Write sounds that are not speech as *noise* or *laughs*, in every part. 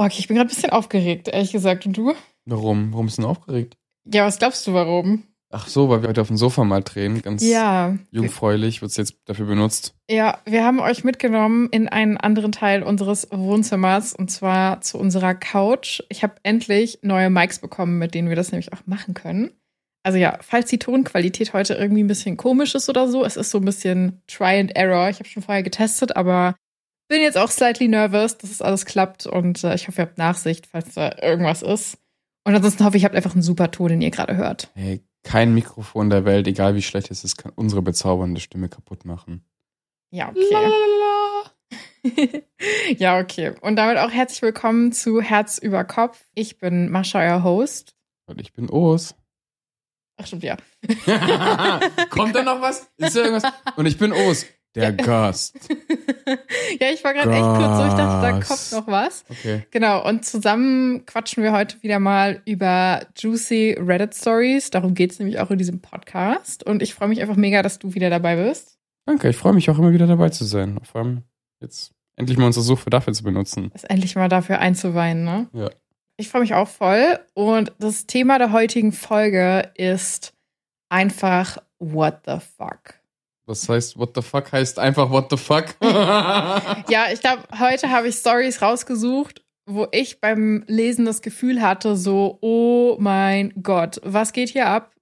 Okay, ich bin gerade ein bisschen aufgeregt, ehrlich gesagt. Und du? Warum? Warum bist du denn aufgeregt? Ja, was glaubst du, warum? Ach so, weil wir heute auf dem Sofa mal drehen. Ganz Ja. jungfräulich wird es jetzt dafür benutzt. Ja, wir haben euch mitgenommen in einen anderen Teil unseres Wohnzimmers und zwar zu unserer Couch. Ich habe endlich neue Mics bekommen, mit denen wir das nämlich auch machen können. Also ja, falls die Tonqualität heute irgendwie ein bisschen komisch ist oder so, es ist so ein bisschen Try and Error. Ich habe schon vorher getestet, aber bin jetzt auch slightly nervous, dass es alles klappt und äh, ich hoffe, ihr habt Nachsicht, falls da irgendwas ist. Und ansonsten hoffe ich, ihr habt einfach einen super Ton, den ihr gerade hört. Hey, kein Mikrofon der Welt, egal wie schlecht es ist, kann unsere bezaubernde Stimme kaputt machen. Ja, okay. *laughs* ja, okay. Und damit auch herzlich willkommen zu Herz über Kopf. Ich bin Mascha, euer Host. Und ich bin Os. Ach, stimmt, ja. *laughs* *laughs* Kommt da noch was? Ist da irgendwas? Und ich bin Os, der Gast. *laughs* ja, ich war gerade echt kurz so, ich dachte, da kommt noch was. Okay. Genau, und zusammen quatschen wir heute wieder mal über juicy Reddit Stories. Darum geht es nämlich auch in diesem Podcast. Und ich freue mich einfach mega, dass du wieder dabei bist. Danke, ich freue mich auch immer wieder dabei zu sein. Vor allem jetzt endlich mal unsere Suche dafür zu benutzen. Das endlich mal dafür einzuweihen, ne? Ja. Ich freue mich auch voll. Und das Thema der heutigen Folge ist einfach What the fuck. Was heißt, what the fuck heißt einfach what the fuck? *laughs* Ja, ich glaube, heute habe ich Stories rausgesucht, wo ich beim Lesen das Gefühl hatte, so, oh mein Gott, was geht hier ab?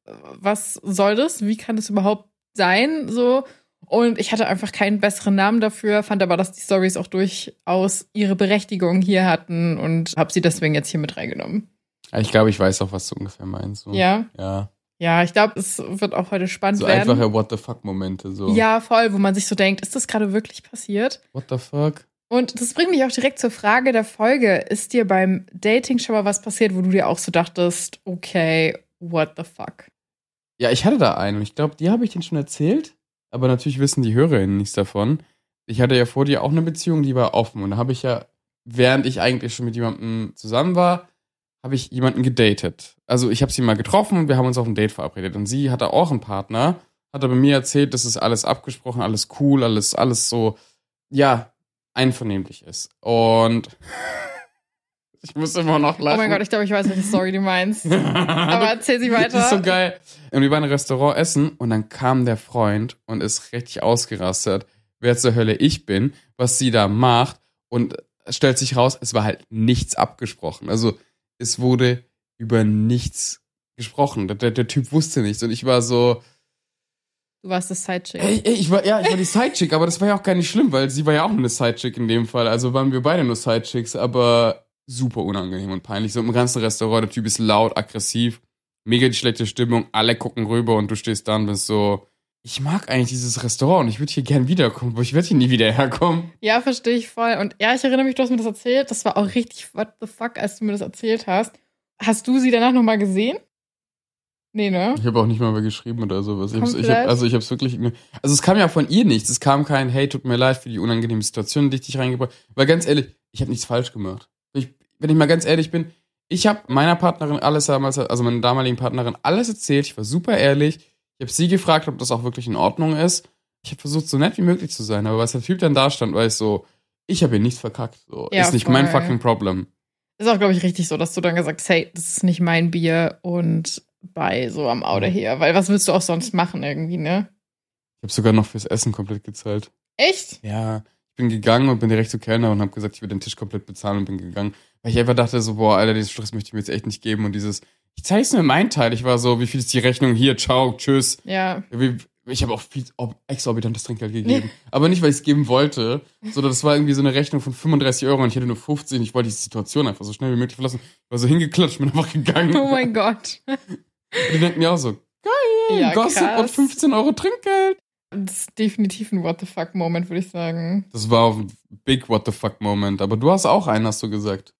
Was soll das? Wie kann das überhaupt sein? So. Und ich hatte einfach keinen besseren Namen dafür, fand aber, dass die Stories auch durchaus ihre Berechtigung hier hatten und habe sie deswegen jetzt hier mit reingenommen. ich glaube, ich weiß auch, was du ungefähr meinst. So. Ja. Ja. Ja, ich glaube, es wird auch heute spannend So werden. einfache what the fuck Momente. So. Ja, voll, wo man sich so denkt, ist das gerade wirklich passiert? What the fuck? Und das bringt mich auch direkt zur Frage der Folge. Ist dir beim Dating schon mal was passiert, wo du dir auch so dachtest, okay, what the fuck? Ja, ich hatte da einen und ich glaube, die habe ich denen schon erzählt. Aber natürlich wissen die HörerInnen nichts davon. Ich hatte ja vor dir auch eine Beziehung, die war offen. Und da habe ich ja, während ich eigentlich schon mit jemandem zusammen war, habe ich jemanden gedatet. Also ich habe sie mal getroffen und wir haben uns auf ein Date verabredet. Und sie hatte auch einen Partner, hat aber mir erzählt, dass es alles abgesprochen, alles cool, alles, alles so, ja, einvernehmlich ist. Und *laughs* ich muss immer noch lachen. Oh mein Gott, ich glaube, ich weiß, welche Story du meinst. *laughs* Aber erzähl sie weiter. Das ist so geil. Und wir waren im Restaurant essen und dann kam der Freund und ist richtig ausgerastet, wer zur Hölle ich bin, was sie da macht und stellt sich raus, es war halt nichts abgesprochen. Also es wurde über nichts gesprochen. Der, der, der Typ wusste nichts und ich war so, Du warst das Sidechick. ey, ey, ich war, ja, ich war die Sidechick, aber das war ja auch gar nicht schlimm, weil sie war ja auch eine Sidechick in dem Fall. Also waren wir beide nur Sidechicks, aber super unangenehm und peinlich. So im ganzen Restaurant, der Typ ist laut, aggressiv, mega die schlechte Stimmung, alle gucken rüber und du stehst da und bist so, ich mag eigentlich dieses Restaurant und ich würde hier gern wiederkommen, aber ich werde hier nie wieder herkommen. Ja, verstehe ich voll. Und ja, ich erinnere mich, du hast mir das erzählt. Das war auch richtig what the fuck, als du mir das erzählt hast. Hast du sie danach nochmal gesehen? Nee, ne? Ich habe auch nicht mal mehr geschrieben oder sowas. Ich hab's, ich Komplett? hab, also ich habe es wirklich. Also es kam ja von ihr nichts. Es kam kein Hey, tut mir leid für die unangenehme Situation, die ich dich reingebracht. Weil ganz ehrlich, ich habe nichts falsch gemacht. Ich, wenn ich mal ganz ehrlich bin, ich habe meiner Partnerin alles damals, also meiner damaligen Partnerin alles erzählt. Ich war super ehrlich. Ich habe sie gefragt, ob das auch wirklich in Ordnung ist. Ich habe versucht, so nett wie möglich zu sein. Aber als der Typ dann da stand, war ich so, ich habe hier nichts verkackt. So, Ja, ist nicht mein voll. fucking Problem. Ist auch, glaube ich, richtig so, dass du dann gesagt hast, hey, das ist nicht mein Bier und bei so am Auto her. Weil was willst du auch sonst machen irgendwie, ne? Ich habe sogar noch fürs Essen komplett gezahlt. Echt? Ja, ich bin gegangen und bin direkt zu Kellner und habe gesagt, ich will den Tisch komplett bezahlen und bin gegangen. Weil ich einfach dachte so, boah, Alter, diesen Stress möchte ich mir jetzt echt nicht geben. Und dieses, ich zeig's nur mein Teil. Ich war so, wie viel ist die Rechnung? Hier, ciao, tschüss. Ja. Ich habe auch viel exorbitantes Trinkgeld *laughs* gegeben. Aber nicht, weil ich es geben wollte, sondern das war irgendwie so eine Rechnung von 35 Euro und ich hätte nur 50 und ich wollte die Situation einfach so schnell wie möglich verlassen. Ich war so hingeklatscht, bin einfach gegangen. Oh mein Gott. Und *laughs* die denken mir auch so, geil, Ja, Gossip krass. und 15 Euro Trinkgeld. Das ist definitiv ein What the fuck Moment, würde ich sagen. Das war auch ein big what the fuck Moment. Aber du hast auch einen, hast du gesagt.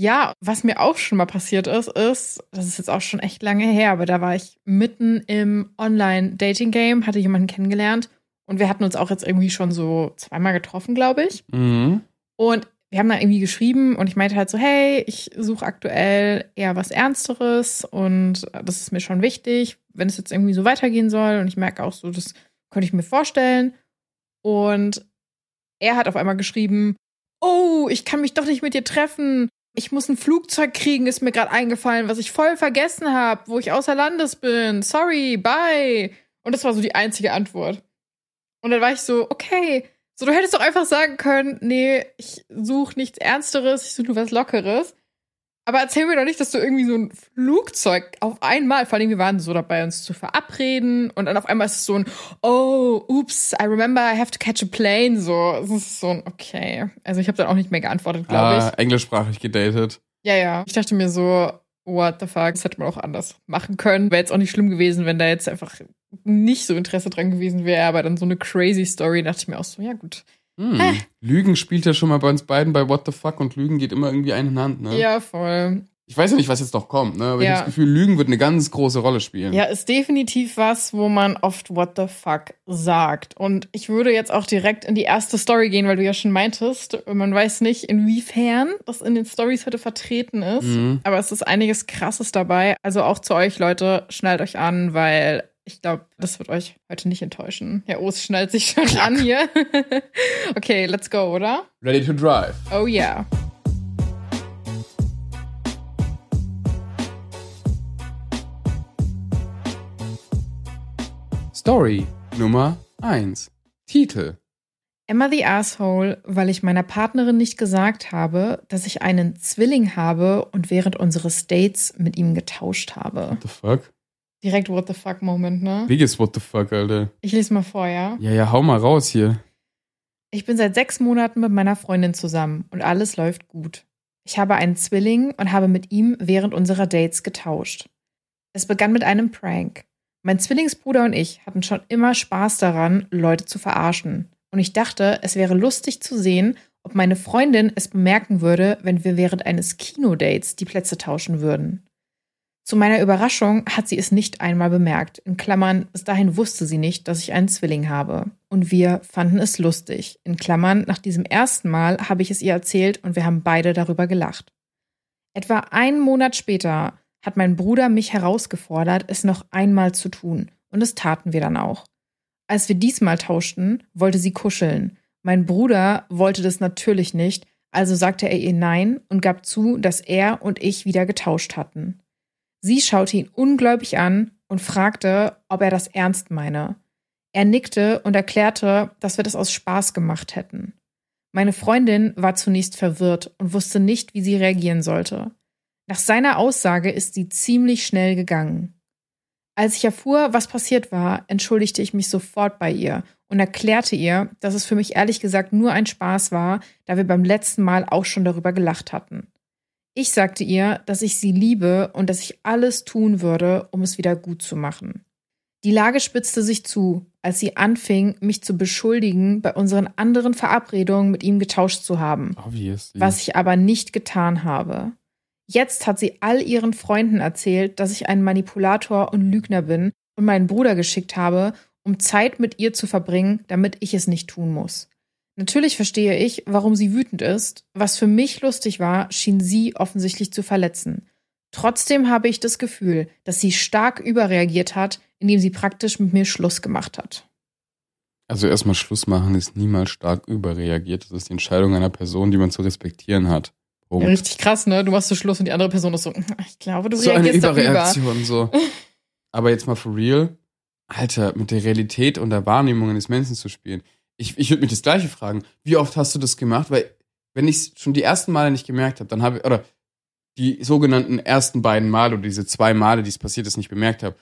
Ja, was mir auch schon mal passiert ist, ist, das ist jetzt auch schon echt lange her, aber da war ich mitten im Online-Dating-Game, hatte jemanden kennengelernt und wir hatten uns auch jetzt irgendwie schon so zweimal getroffen, glaube ich. Mhm. Und wir haben da irgendwie geschrieben und ich meinte halt so, hey, ich suche aktuell eher was Ernsteres und das ist mir schon wichtig, wenn es jetzt irgendwie so weitergehen soll. Und ich merke auch so, das könnte ich mir vorstellen. Und er hat auf einmal geschrieben, oh, ich kann mich doch nicht mit dir treffen. Ich muss ein Flugzeug kriegen, ist mir gerade eingefallen, was ich voll vergessen habe, wo ich außer Landes bin. Sorry, bye. Und das war so die einzige Antwort. Und dann war ich so, okay, so du hättest doch einfach sagen können, nee, ich suche nichts Ernsteres, ich suche nur was Lockeres. Aber erzähl mir doch nicht, dass du irgendwie so ein Flugzeug auf einmal, vor allem wir waren so dabei, uns zu verabreden und dann auf einmal ist es so ein, oh, oops, I remember I have to catch a plane, so. Es ist so ein, okay. Also ich habe dann auch nicht mehr geantwortet, glaube ah, ich. englischsprachig gedatet. Ja, ja. Ich dachte mir so, what the fuck, das hätte man auch anders machen können. Wäre jetzt auch nicht schlimm gewesen, wenn da jetzt einfach nicht so Interesse dran gewesen wäre, aber dann so eine crazy Story, dachte ich mir auch so, ja gut, hm. Äh. Lügen spielt ja schon mal bei uns beiden bei What the Fuck und Lügen geht immer irgendwie Hand in Hand, ne? Ja, voll. Ich weiß ja nicht, was jetzt noch kommt, ne? Aber ja. ich habe das Gefühl, Lügen wird eine ganz große Rolle spielen. Ja, ist definitiv was, wo man oft What the fuck sagt. Und ich würde jetzt auch direkt in die erste Story gehen, weil du ja schon meintest, man weiß nicht, inwiefern das in den Stories heute vertreten ist. Mhm. Aber es ist einiges Krasses dabei. Also auch zu euch, Leute, schnallt euch an, weil ich glaube, das wird euch heute nicht enttäuschen. Herr O's schnallt sich schon Klack. an hier. *laughs* okay, let's go, oder? Ready to drive. Oh yeah. Story Nummer 1. Titel. Emma the Asshole, weil ich meiner Partnerin nicht gesagt habe, dass ich einen Zwilling habe und während unseres Dates mit ihm getauscht habe. What the fuck? Direkt What the fuck Moment, ne? Biggest What the fuck, Alter. Ich lese mal vor, ja? Ja, ja, hau mal raus hier. Ich bin seit sechs Monaten mit meiner Freundin zusammen und alles läuft gut. Ich habe einen Zwilling und habe mit ihm während unserer Dates getauscht. Es begann mit einem Prank. Mein Zwillingsbruder und ich hatten schon immer Spaß daran, Leute zu verarschen. Und ich dachte, es wäre lustig zu sehen, ob meine Freundin es bemerken würde, wenn wir während eines Kinodates die Plätze tauschen würden. Zu meiner Überraschung hat sie es nicht einmal bemerkt. In Klammern, bis dahin wusste sie nicht, dass ich einen Zwilling habe. Und wir fanden es lustig. In Klammern, nach diesem ersten Mal habe ich es ihr erzählt und wir haben beide darüber gelacht. Etwa einen Monat später hat mein Bruder mich herausgefordert, es noch einmal zu tun. Und es taten wir dann auch. Als wir diesmal tauschten, wollte sie kuscheln. Mein Bruder wollte das natürlich nicht, also sagte er ihr Nein und gab zu, dass er und ich wieder getauscht hatten. Sie schaute ihn ungläubig an und fragte, ob er das ernst meine. Er nickte und erklärte, dass wir das aus Spaß gemacht hätten. Meine Freundin war zunächst verwirrt und wusste nicht, wie sie reagieren sollte. Nach seiner Aussage ist sie ziemlich schnell gegangen. Als ich erfuhr, was passiert war, entschuldigte ich mich sofort bei ihr und erklärte ihr, dass es für mich ehrlich gesagt nur ein Spaß war, da wir beim letzten Mal auch schon darüber gelacht hatten. Ich sagte ihr, dass ich sie liebe und dass ich alles tun würde, um es wieder gut zu machen. Die Lage spitzte sich zu, als sie anfing, mich zu beschuldigen, bei unseren anderen Verabredungen mit ihm getauscht zu haben. Obviously. Was ich aber nicht getan habe. Jetzt hat sie all ihren Freunden erzählt, dass ich ein Manipulator und Lügner bin und meinen Bruder geschickt habe, um Zeit mit ihr zu verbringen, damit ich es nicht tun muss. Natürlich verstehe ich, warum sie wütend ist. Was für mich lustig war, schien sie offensichtlich zu verletzen. Trotzdem habe ich das Gefühl, dass sie stark überreagiert hat, indem sie praktisch mit mir Schluss gemacht hat. Also erstmal Schluss machen ist niemals stark überreagiert. Das ist die Entscheidung einer Person, die man zu respektieren hat. Ja, richtig krass, ne? Du machst so Schluss und die andere Person ist so, ich glaube, du so reagierst eine Überreaktion so. *laughs* Aber jetzt mal for real, Alter, mit der Realität und der Wahrnehmung eines Menschen zu spielen ich, ich würde mich das Gleiche fragen. Wie oft hast du das gemacht? Weil, wenn ich es schon die ersten Male nicht gemerkt habe, dann habe ich, oder die sogenannten ersten beiden Male oder diese zwei Male, die es passiert ist, nicht bemerkt habe,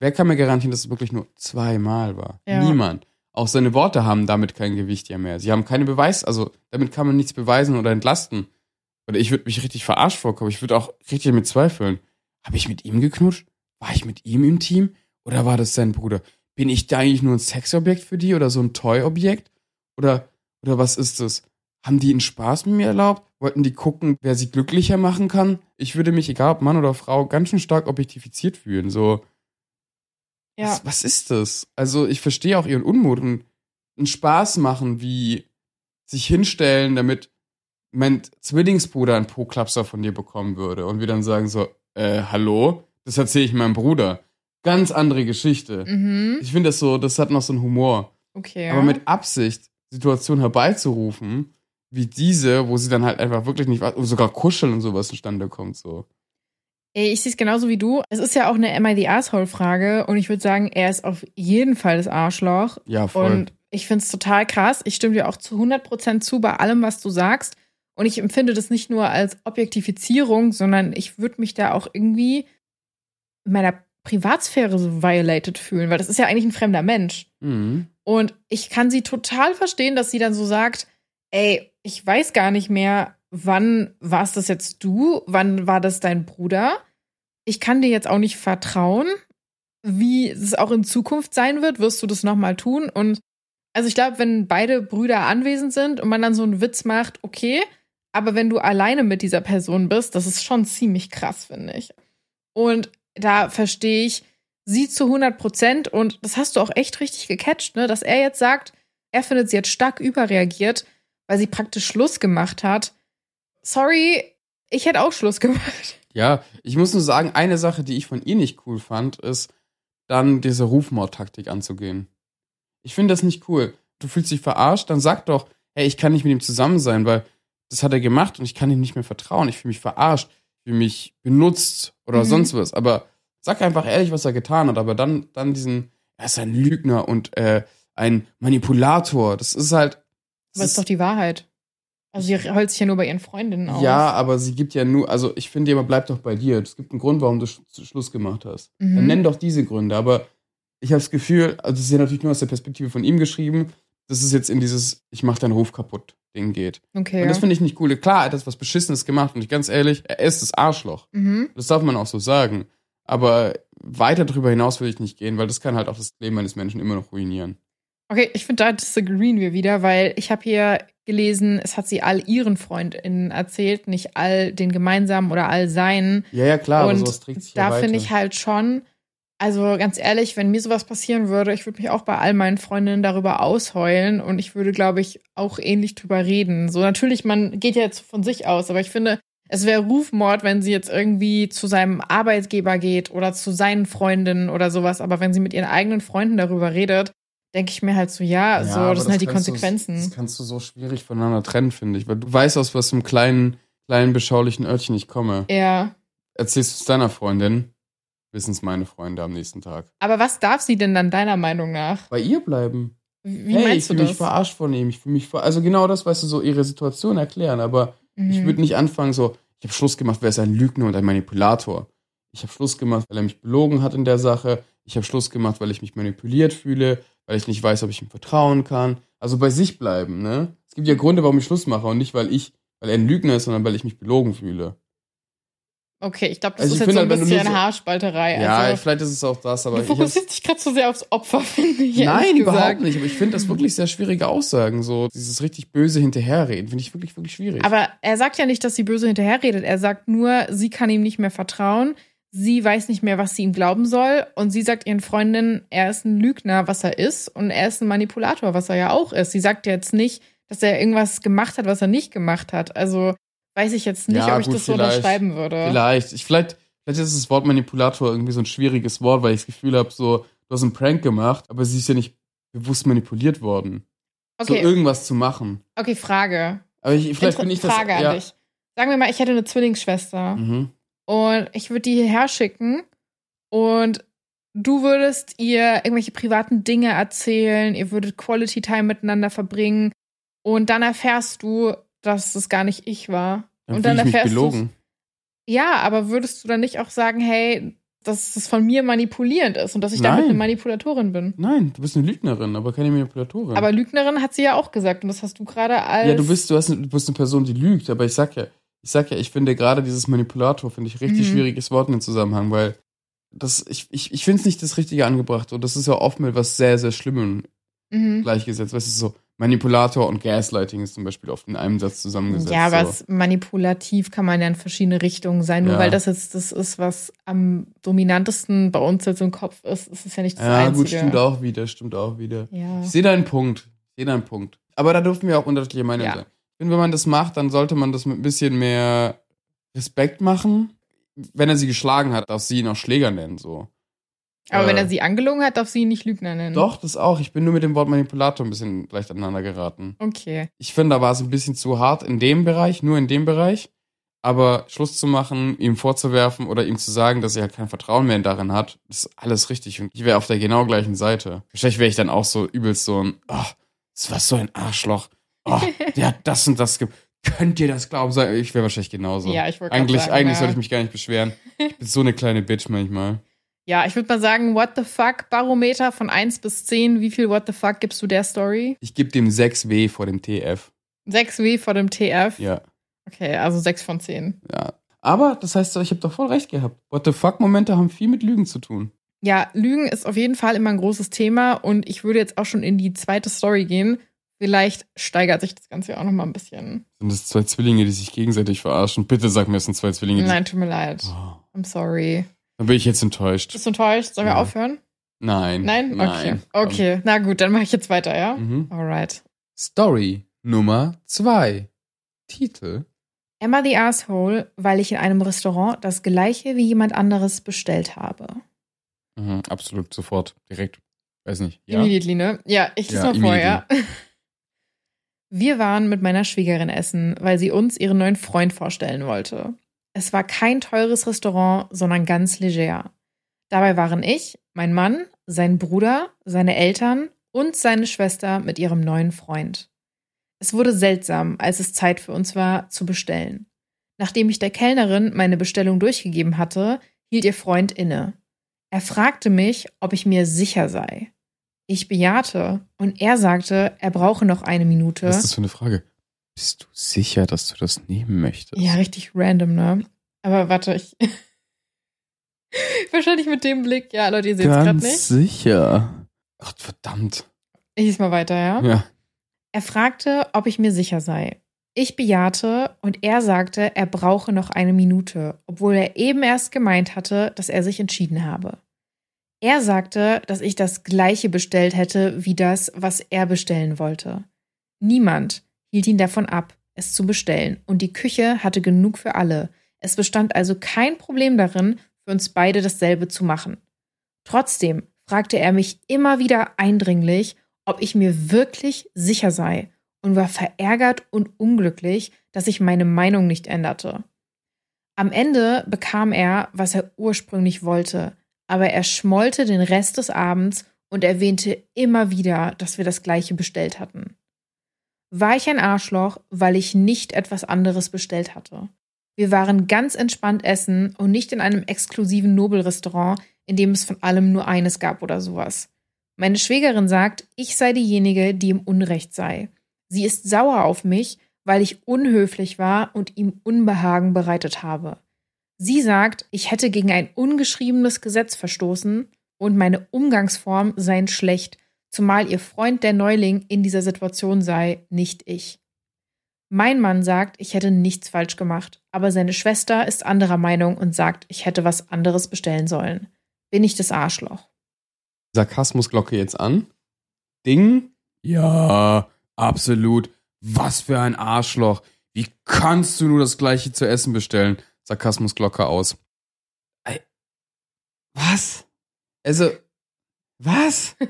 wer kann mir garantieren, dass es wirklich nur zweimal war? Ja. Niemand. Auch seine Worte haben damit kein Gewicht ja mehr. Sie haben keine Beweis, also damit kann man nichts beweisen oder entlasten. Oder ich würde mich richtig verarscht vorkommen. Ich würde auch richtig mit zweifeln. Habe ich mit ihm geknutscht? War ich mit ihm im Team? Oder war das sein Bruder? Bin ich da eigentlich nur ein Sexobjekt für die oder so ein Toy-Objekt? Oder, oder was ist das? Haben die einen Spaß mit mir erlaubt? Wollten die gucken, wer sie glücklicher machen kann? Ich würde mich, egal ob Mann oder Frau, ganz schön stark objektifiziert fühlen. So, ja. was, was ist das? Also, ich verstehe auch ihren Unmut und einen Spaß machen, wie sich hinstellen, damit mein Zwillingsbruder einen Po-Klapser von dir bekommen würde und wir dann sagen so, äh, hallo? Das erzähle ich meinem Bruder. Ganz andere Geschichte. Mhm. Ich finde das so, das hat noch so einen Humor. Okay. Aber mit Absicht Situation herbeizurufen, wie diese, wo sie dann halt einfach wirklich nicht, und sogar kuscheln und sowas zustande kommt, so. Ey, ich sehe es genauso wie du. Es ist ja auch eine Am I the Asshole-Frage und ich würde sagen, er ist auf jeden Fall das Arschloch. Ja, voll. Und ich finde es total krass. Ich stimme dir auch zu 100% zu bei allem, was du sagst. Und ich empfinde das nicht nur als Objektifizierung, sondern ich würde mich da auch irgendwie in meiner Privatsphäre so violated fühlen, weil das ist ja eigentlich ein fremder Mensch. Mhm. Und ich kann sie total verstehen, dass sie dann so sagt, ey, ich weiß gar nicht mehr, wann warst das jetzt du? Wann war das dein Bruder? Ich kann dir jetzt auch nicht vertrauen. Wie es auch in Zukunft sein wird, wirst du das nochmal tun? Und also ich glaube, wenn beide Brüder anwesend sind und man dann so einen Witz macht, okay, aber wenn du alleine mit dieser Person bist, das ist schon ziemlich krass, finde ich. Und da verstehe ich sie zu 100 Prozent und das hast du auch echt richtig gecatcht, ne? dass er jetzt sagt, er findet, sie hat stark überreagiert, weil sie praktisch Schluss gemacht hat. Sorry, ich hätte auch Schluss *laughs* gemacht. Ja, ich muss nur sagen, eine Sache, die ich von ihr nicht cool fand, ist dann diese Rufmordtaktik anzugehen. Ich finde das nicht cool. Du fühlst dich verarscht, dann sag doch, hey, ich kann nicht mit ihm zusammen sein, weil das hat er gemacht und ich kann ihm nicht mehr vertrauen. Ich fühle mich verarscht, fühle mich benutzt oder Mhm. sonst was. Aber sag einfach ehrlich, was er getan hat. Aber dann, dann diesen, er ist ein Lügner und äh, ein Manipulator. Das ist halt. Aber das das ist doch die Wahrheit. Also sie heult sich ja nur bei ihren Freundinnen auf. ja, aber sie gibt ja nur, also ich finde immer, bleib doch bei dir. Es gibt einen Grund, warum du Sch Schluss gemacht hast. Mhm. Dann nenn doch diese Gründe. Aber ich habe das Gefühl, also das ist ja natürlich nur aus der Perspektive von ihm geschrieben, dass es jetzt in dieses Ich mach deinen Ruf kaputt Ding geht. Okay. Und das finde ich nicht cool. Klar, er hat das was Beschissenes gemacht und ich ganz ehrlich, er ist das Arschloch. mhm. Das darf man auch so sagen. Aber weiter darüber hinaus will ich nicht gehen, weil das kann halt auch das Leben eines Menschen immer noch ruinieren. Okay, ich finde, da disagreeen wir wieder, weil ich habe hier gelesen, es hat sie all ihren FreundInnen erzählt, nicht all den gemeinsamen oder all seinen. Ja, ja, klar, aber Und sowas trägt sich Da finde ich halt schon, also ganz ehrlich, wenn mir sowas passieren würde, ich würde mich auch bei all meinen Freundinnen darüber ausheulen und ich würde, glaube ich, auch ähnlich drüber reden. So natürlich, man geht ja jetzt von sich aus, aber ich finde, es wäre Rufmord, wenn sie jetzt irgendwie zu seinem Arbeitgeber geht oder zu seinen Freundinnen oder sowas, aber wenn sie mit ihren eigenen Freunden darüber redet, denke ich mir halt so, ja, so, aber das sind halt die Konsequenzen. das kannst du so schwierig voneinander trennen, finde ich. Weil du weißt, aus was einem kleinen, kleinen, beschaulichen Örtchen ich komme. ja. Erzählst du es deiner Freundin, wissen es meine Freunde am nächsten Tag. Aber was darf sie denn dann deiner Meinung nach? Bei ihr bleiben. Wie hey, ich meinst du fühle mich das? verarscht von ihm. Ich fühle mich ver also genau das, weißt du, so ihre Situation erklären. Aber ich Mhm. würde nicht anfangen, so, ich habe Schluss gemacht, wer ist ein Lügner und ein Manipulator. Ich habe Schluss gemacht, weil er mich belogen hat in der Sache. Ich habe Schluss gemacht, weil ich mich manipuliert fühle, weil ich nicht weiß, ob ich ihm vertrauen kann. Also bei sich bleiben, ne? Es gibt ja Gründe, warum ich Schluss mache und nicht, weil ich, weil er ein Lügner ist, sondern weil ich mich belogen fühle. Okay, ich glaube, das Also ist jetzt so ein halt, du bisschen so- Haarspalterei. ja, also, vielleicht ist es auch das, aber du fokussierst dich gerade zu sehr aufs Opfer, *laughs* finde ich. Nein, überhaupt nicht. Aber ich finde das wirklich sehr schwierige Aussagen. So dieses richtig böse Hinterherreden finde ich wirklich, wirklich schwierig. Aber er sagt ja nicht, dass sie böse hinterherredet. Er sagt nur, sie kann ihm nicht mehr vertrauen. Sie weiß nicht mehr, was sie ihm glauben soll. Und sie sagt ihren Freundinnen, er ist ein Lügner, was er ist. Und er ist ein Manipulator, was er ja auch ist. Sie sagt jetzt nicht, dass er irgendwas gemacht hat, was er nicht gemacht hat. Also weiß ich jetzt nicht, Ja, ob ich gut, das so unterschreiben würde. Vielleicht. Ich, vielleicht, vielleicht ist das Wort Manipulator irgendwie so ein schwieriges Wort, weil ich das Gefühl habe, so, du hast einen Prank gemacht, aber sie ist ja nicht bewusst manipuliert worden. So Okay, irgendwas zu machen. okay, Frage. Aber ich, vielleicht bin ich das. Frage an ja. dich. Sagen wir mal, ich hätte eine Zwillingsschwester. Mhm. Und ich würde die hierher schicken und du würdest ihr irgendwelche privaten Dinge erzählen, ihr würdet Quality Time miteinander verbringen und dann erfährst du, dass es gar nicht ich war. Dann und dann ich erfährst du. Ja, aber würdest du dann nicht auch sagen, hey, dass es von mir manipulierend ist und dass ich damit Nein. eine Manipulatorin bin? Nein, du bist eine Lügnerin, aber keine Manipulatorin. Aber Lügnerin hat sie ja auch gesagt und das hast du gerade als. ja, du bist, du, hast, eine- du bist eine Person, die lügt, aber ich sag ja, ich sag ja, ich finde gerade dieses Manipulator, finde ich richtig Mhm. schwieriges Wort in dem Zusammenhang, weil das, ich, ich, ich finde es nicht das Richtige angebracht und das ist ja oft mit was sehr, sehr Schlimmem Mhm. gleichgesetzt. Weißt du, so Manipulator und Gaslighting ist zum Beispiel oft in einem Satz zusammengesetzt. Ja, aber so. manipulativ kann man ja in verschiedene Richtungen sein. Nur Ja. weil das jetzt das ist, was am dominantesten bei uns jetzt im Kopf ist, ist es ja nicht das ja, Einzige. gut, stimmt auch wieder, stimmt auch wieder. Ja. Ich sehe deinen Punkt. Ich sehe deinen Punkt. Aber da dürfen wir auch unterschiedliche Meinungen Ja. sein. Ich finde, wenn man das macht, dann sollte man das mit ein bisschen mehr Respekt machen. Wenn er sie geschlagen hat, darf sie ihn auch Schläger nennen, so. Aber Äh, wenn er sie angelogen hat, darf sie ihn nicht Lügner nennen. Doch, das auch. Ich bin nur mit dem Wort Manipulator ein bisschen leicht aneinander geraten. Okay. Ich finde, da war es ein bisschen zu hart in dem Bereich, nur in dem Bereich. Aber Schluss zu machen, ihm vorzuwerfen oder ihm zu sagen, dass er halt kein Vertrauen mehr darin hat, ist alles richtig. Und ich wäre auf der genau gleichen Seite. Wahrscheinlich wäre ich dann auch so übelst so ein, ach, das war so ein Arschloch. Oh, der hat das und das ge Könnt ihr das glauben? Ich wäre wahrscheinlich genauso. Ja, ich wollte Eigentlich, sagen, eigentlich ja. sollte ich mich gar nicht beschweren. Ich bin so eine kleine Bitch manchmal. Ja, ich würde mal sagen, what the fuck, Barometer von 1 bis 10. Wie viel what the fuck gibst du der Story? Ich gebe dem 6W vor dem TF. 6 W vor dem TF. Ja. Okay, also 6 von 10. Ja. Aber das heißt, ich habe doch voll recht gehabt. What the fuck Momente haben viel mit Lügen zu tun. Ja, Lügen ist auf jeden Fall immer ein großes Thema und ich würde jetzt auch schon in die zweite Story gehen. Vielleicht steigert sich das Ganze ja auch noch mal ein bisschen. Sind das zwei Zwillinge, die sich gegenseitig verarschen? Bitte sag mir, es sind zwei Zwillinge. Nein, tut mir leid. Oh, I'm sorry. Dann bin ich jetzt enttäuscht. Bist du enttäuscht? Sollen wir Ja. aufhören? Nein. Nein? Okay. Nein. Okay, na gut, dann mache ich jetzt weiter, ja? Mhm. Alright. Story Nummer zwei. Titel. Emma the Asshole, weil ich in einem Restaurant das gleiche wie jemand anderes bestellt habe. Mhm, absolut, sofort, direkt. Weiß nicht. Ja. Immediately, ne? Ja, ich lese Ja, mal vor, ja. Wir waren mit meiner Schwiegerin essen, weil sie uns ihren neuen Freund vorstellen wollte. Es war kein teures Restaurant, sondern ganz leger. Dabei waren ich, mein Mann, sein Bruder, seine Eltern und seine Schwester mit ihrem neuen Freund. Es wurde seltsam, als es Zeit für uns war, zu bestellen. Nachdem ich der Kellnerin meine Bestellung durchgegeben hatte, hielt ihr Freund inne. Er fragte mich, ob ich mir sicher sei. Ich bejahte und er sagte, er brauche noch eine Minute. Was ist das für eine Frage? Bist du sicher, dass du das nehmen möchtest? Ja, richtig random, ne? Aber warte, ich. *laughs* Wahrscheinlich mit dem Blick. Ja, Leute, ihr seht es gerade Ganz nicht. sicher. Ach, verdammt. Ich lese mal weiter, ja? Ja. Er fragte, ob ich mir sicher sei. Ich bejahte und er sagte, er brauche noch eine Minute, obwohl er eben erst gemeint hatte, dass er sich entschieden habe. Er sagte, dass ich das gleiche bestellt hätte wie das, was er bestellen wollte. Niemand hielt ihn davon ab, es zu bestellen, und die Küche hatte genug für alle. Es bestand also kein Problem darin, für uns beide dasselbe zu machen. Trotzdem fragte er mich immer wieder eindringlich, ob ich mir wirklich sicher sei und war verärgert und unglücklich, dass ich meine Meinung nicht änderte. Am Ende bekam er, was er ursprünglich wollte, aber er schmollte den Rest des Abends und erwähnte immer wieder, dass wir das gleiche bestellt hatten. War ich ein Arschloch, weil ich nicht etwas anderes bestellt hatte? Wir waren ganz entspannt essen und nicht in einem exklusiven Nobelrestaurant, in dem es von allem nur eines gab oder sowas. Meine Schwägerin sagt, ich sei diejenige, die im Unrecht sei. Sie ist sauer auf mich, weil ich unhöflich war und ihm Unbehagen bereitet habe. Sie sagt, ich hätte gegen ein ungeschriebenes Gesetz verstoßen und meine Umgangsform seien schlecht, zumal ihr Freund der Neuling in dieser Situation sei, nicht ich. Mein Mann sagt, ich hätte nichts falsch gemacht, aber seine Schwester ist anderer Meinung und sagt, ich hätte was anderes bestellen sollen. Bin ich das Arschloch? Sarkasmusglocke jetzt an. Ding? Ja, absolut. Was für ein Arschloch. Wie kannst du nur das gleiche zu essen bestellen? Sarkasmusglocke aus. Was? Also, was? *laughs*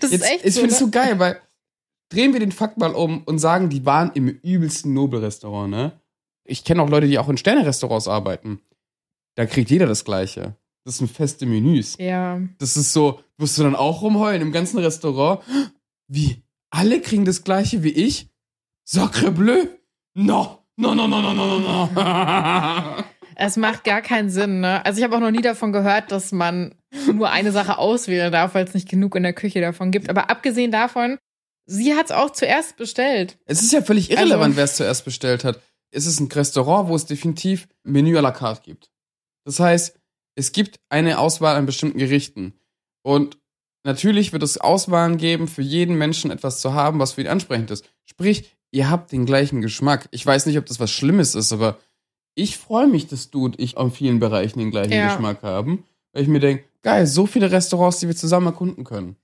Das Jetzt, ist echt ich so. finde es ne? so geil, weil drehen wir den Fakt mal um und sagen, die waren im übelsten Nobelrestaurant, ne? Ich kenne auch Leute, die auch in Sterne-Restaurants arbeiten. Da kriegt jeder das Gleiche. Das sind feste Menüs. Ja. Das ist so, wirst du dann auch rumheulen im ganzen Restaurant? Wie? Alle kriegen das Gleiche wie ich? Sacre bleu? No, no, no, no, no, no, no, no. Es macht gar keinen Sinn, ne? Also ich habe auch noch nie davon gehört, dass man nur eine Sache auswählen darf, weil es nicht genug in der Küche davon gibt. Aber abgesehen davon, sie hat es auch zuerst bestellt. Es ist ja völlig irrelevant, Also- wer es zuerst bestellt hat. Es ist ein Restaurant, wo es definitiv Menü à la carte gibt. Das heißt, es gibt eine Auswahl an bestimmten Gerichten. Und natürlich wird es Auswahlen geben, für jeden Menschen etwas zu haben, was für ihn ansprechend ist. Sprich, ihr habt den gleichen Geschmack. Ich weiß nicht, ob das was Schlimmes ist, aber ich freue mich, dass du und ich auf vielen Bereichen den gleichen Ja. Geschmack haben. Weil ich mir denke, geil, so viele Restaurants, die wir zusammen erkunden können.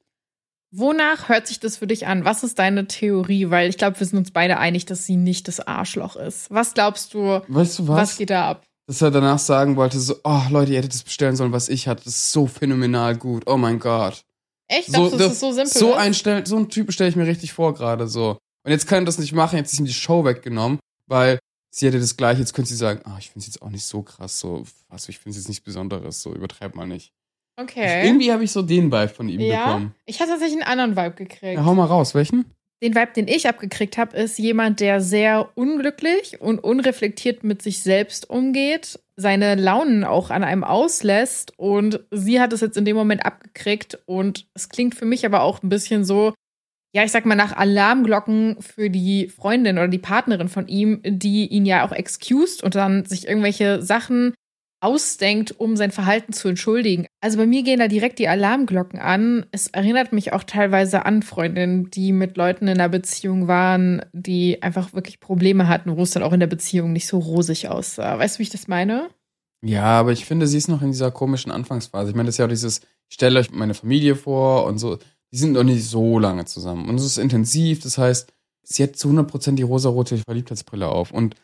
Wonach hört sich das für dich an? Was ist deine Theorie? Weil ich glaube, wir sind uns beide einig, dass sie nicht das Arschloch ist. Was glaubst du, Weißt du was, was? geht da ab? dass er danach sagen wollte, so, oh Leute, ihr hättet es bestellen sollen, was ich hatte. Das ist so phänomenal gut. Oh mein Gott. Echt? So, Glaubst du, das ist so simpel? So, ein Stell, so einen Typen stelle ich mir richtig vor gerade so. Und jetzt kann er das nicht machen, jetzt ist ihm die Show weggenommen, weil sie hätte das gleiche, jetzt könnte sie sagen, ah, ich finde es jetzt auch nicht so krass, so, also ich finde es jetzt nichts Besonderes, so übertreib mal nicht. Okay. Irgendwie habe ich so den Vibe von ihm ja, bekommen. ich hatte tatsächlich einen anderen Vibe gekriegt. Ja, hau mal raus, welchen? Den Vibe, den ich abgekriegt habe, ist jemand, der sehr unglücklich und unreflektiert mit sich selbst umgeht, seine Launen auch an einem auslässt und sie hat es jetzt in dem Moment abgekriegt und es klingt für mich aber auch ein bisschen so, ja, ich sag mal nach Alarmglocken für die Freundin oder die Partnerin von ihm, die ihn ja auch excused und dann sich irgendwelche Sachen ausdenkt, um sein Verhalten zu entschuldigen. Also bei mir gehen da direkt die Alarmglocken an. Es erinnert mich auch teilweise an Freundinnen, die mit Leuten in einer Beziehung waren, die einfach wirklich Probleme hatten, wo es dann auch in der Beziehung nicht so rosig aussah. Weißt du, wie ich das meine? Ja, aber ich finde, sie ist noch in dieser komischen Anfangsphase. Ich meine, das ist ja auch dieses, ich stelle euch meine Familie vor und so. Die sind noch nicht so lange zusammen. Und es ist intensiv, das heißt, sie hat zu 100% die rosarote Verliebtheitsbrille auf. Und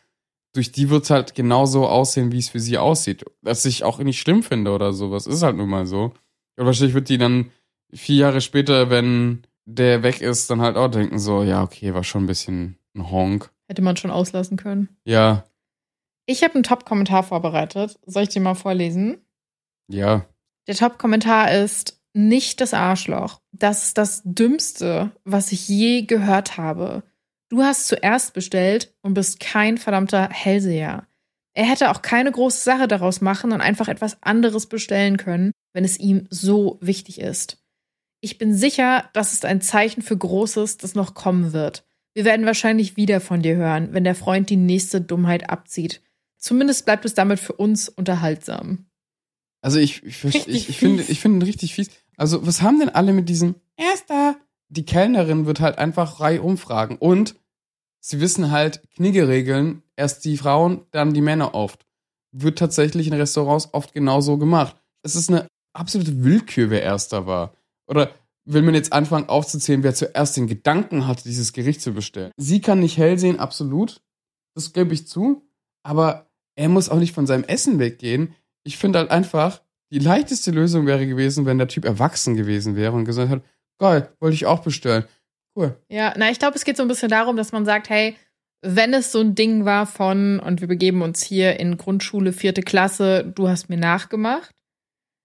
durch die wird es halt genauso aussehen, wie es für sie aussieht. Was ich auch nicht schlimm finde oder sowas. Ist halt nun mal so. Und wahrscheinlich wird die dann vier Jahre später, wenn der weg ist, dann halt auch denken so, ja, okay, war schon ein bisschen ein Honk. Hätte man schon auslassen können. Ja, Ich habe einen Top-Kommentar vorbereitet. Soll ich den mal vorlesen? ja. Der Top-Kommentar ist nicht das Arschloch. Das ist das Dümmste, was ich je gehört habe. Du hast zuerst bestellt und bist kein verdammter Hellseher. Er hätte auch keine große Sache daraus machen und einfach etwas anderes bestellen können, wenn es ihm so wichtig ist. Ich bin sicher, das ist ein Zeichen für Großes, das noch kommen wird. Wir werden wahrscheinlich wieder von dir hören, wenn der Freund die nächste Dummheit abzieht. Zumindest bleibt es damit für uns unterhaltsam. Also ich, ich, ich, ich finde, ich finde ihn richtig fies. Also was haben denn alle mit diesem Erster? Die Kellnerin wird halt einfach reihum fragen und sie wissen halt Kniggeregeln, erst die Frauen, dann die Männer oft. Wird tatsächlich in Restaurants oft genauso gemacht. Es ist eine absolute Willkür, wer Erster war. Oder will man jetzt anfangen aufzuzählen, wer zuerst den Gedanken hatte, dieses Gericht zu bestellen? Sie kann nicht hell sehen, absolut. Das gebe ich zu. Aber er muss auch nicht von seinem Essen weggehen. Ich finde halt einfach, die leichteste Lösung wäre gewesen, wenn der Typ erwachsen gewesen wäre und gesagt hat, geil, wollte ich auch bestellen. Cool. Ja, na, ich glaube, es geht so ein bisschen darum, dass man sagt, hey, wenn es so ein Ding war von, und wir begeben uns hier in Grundschule, vierte Klasse, du hast mir nachgemacht,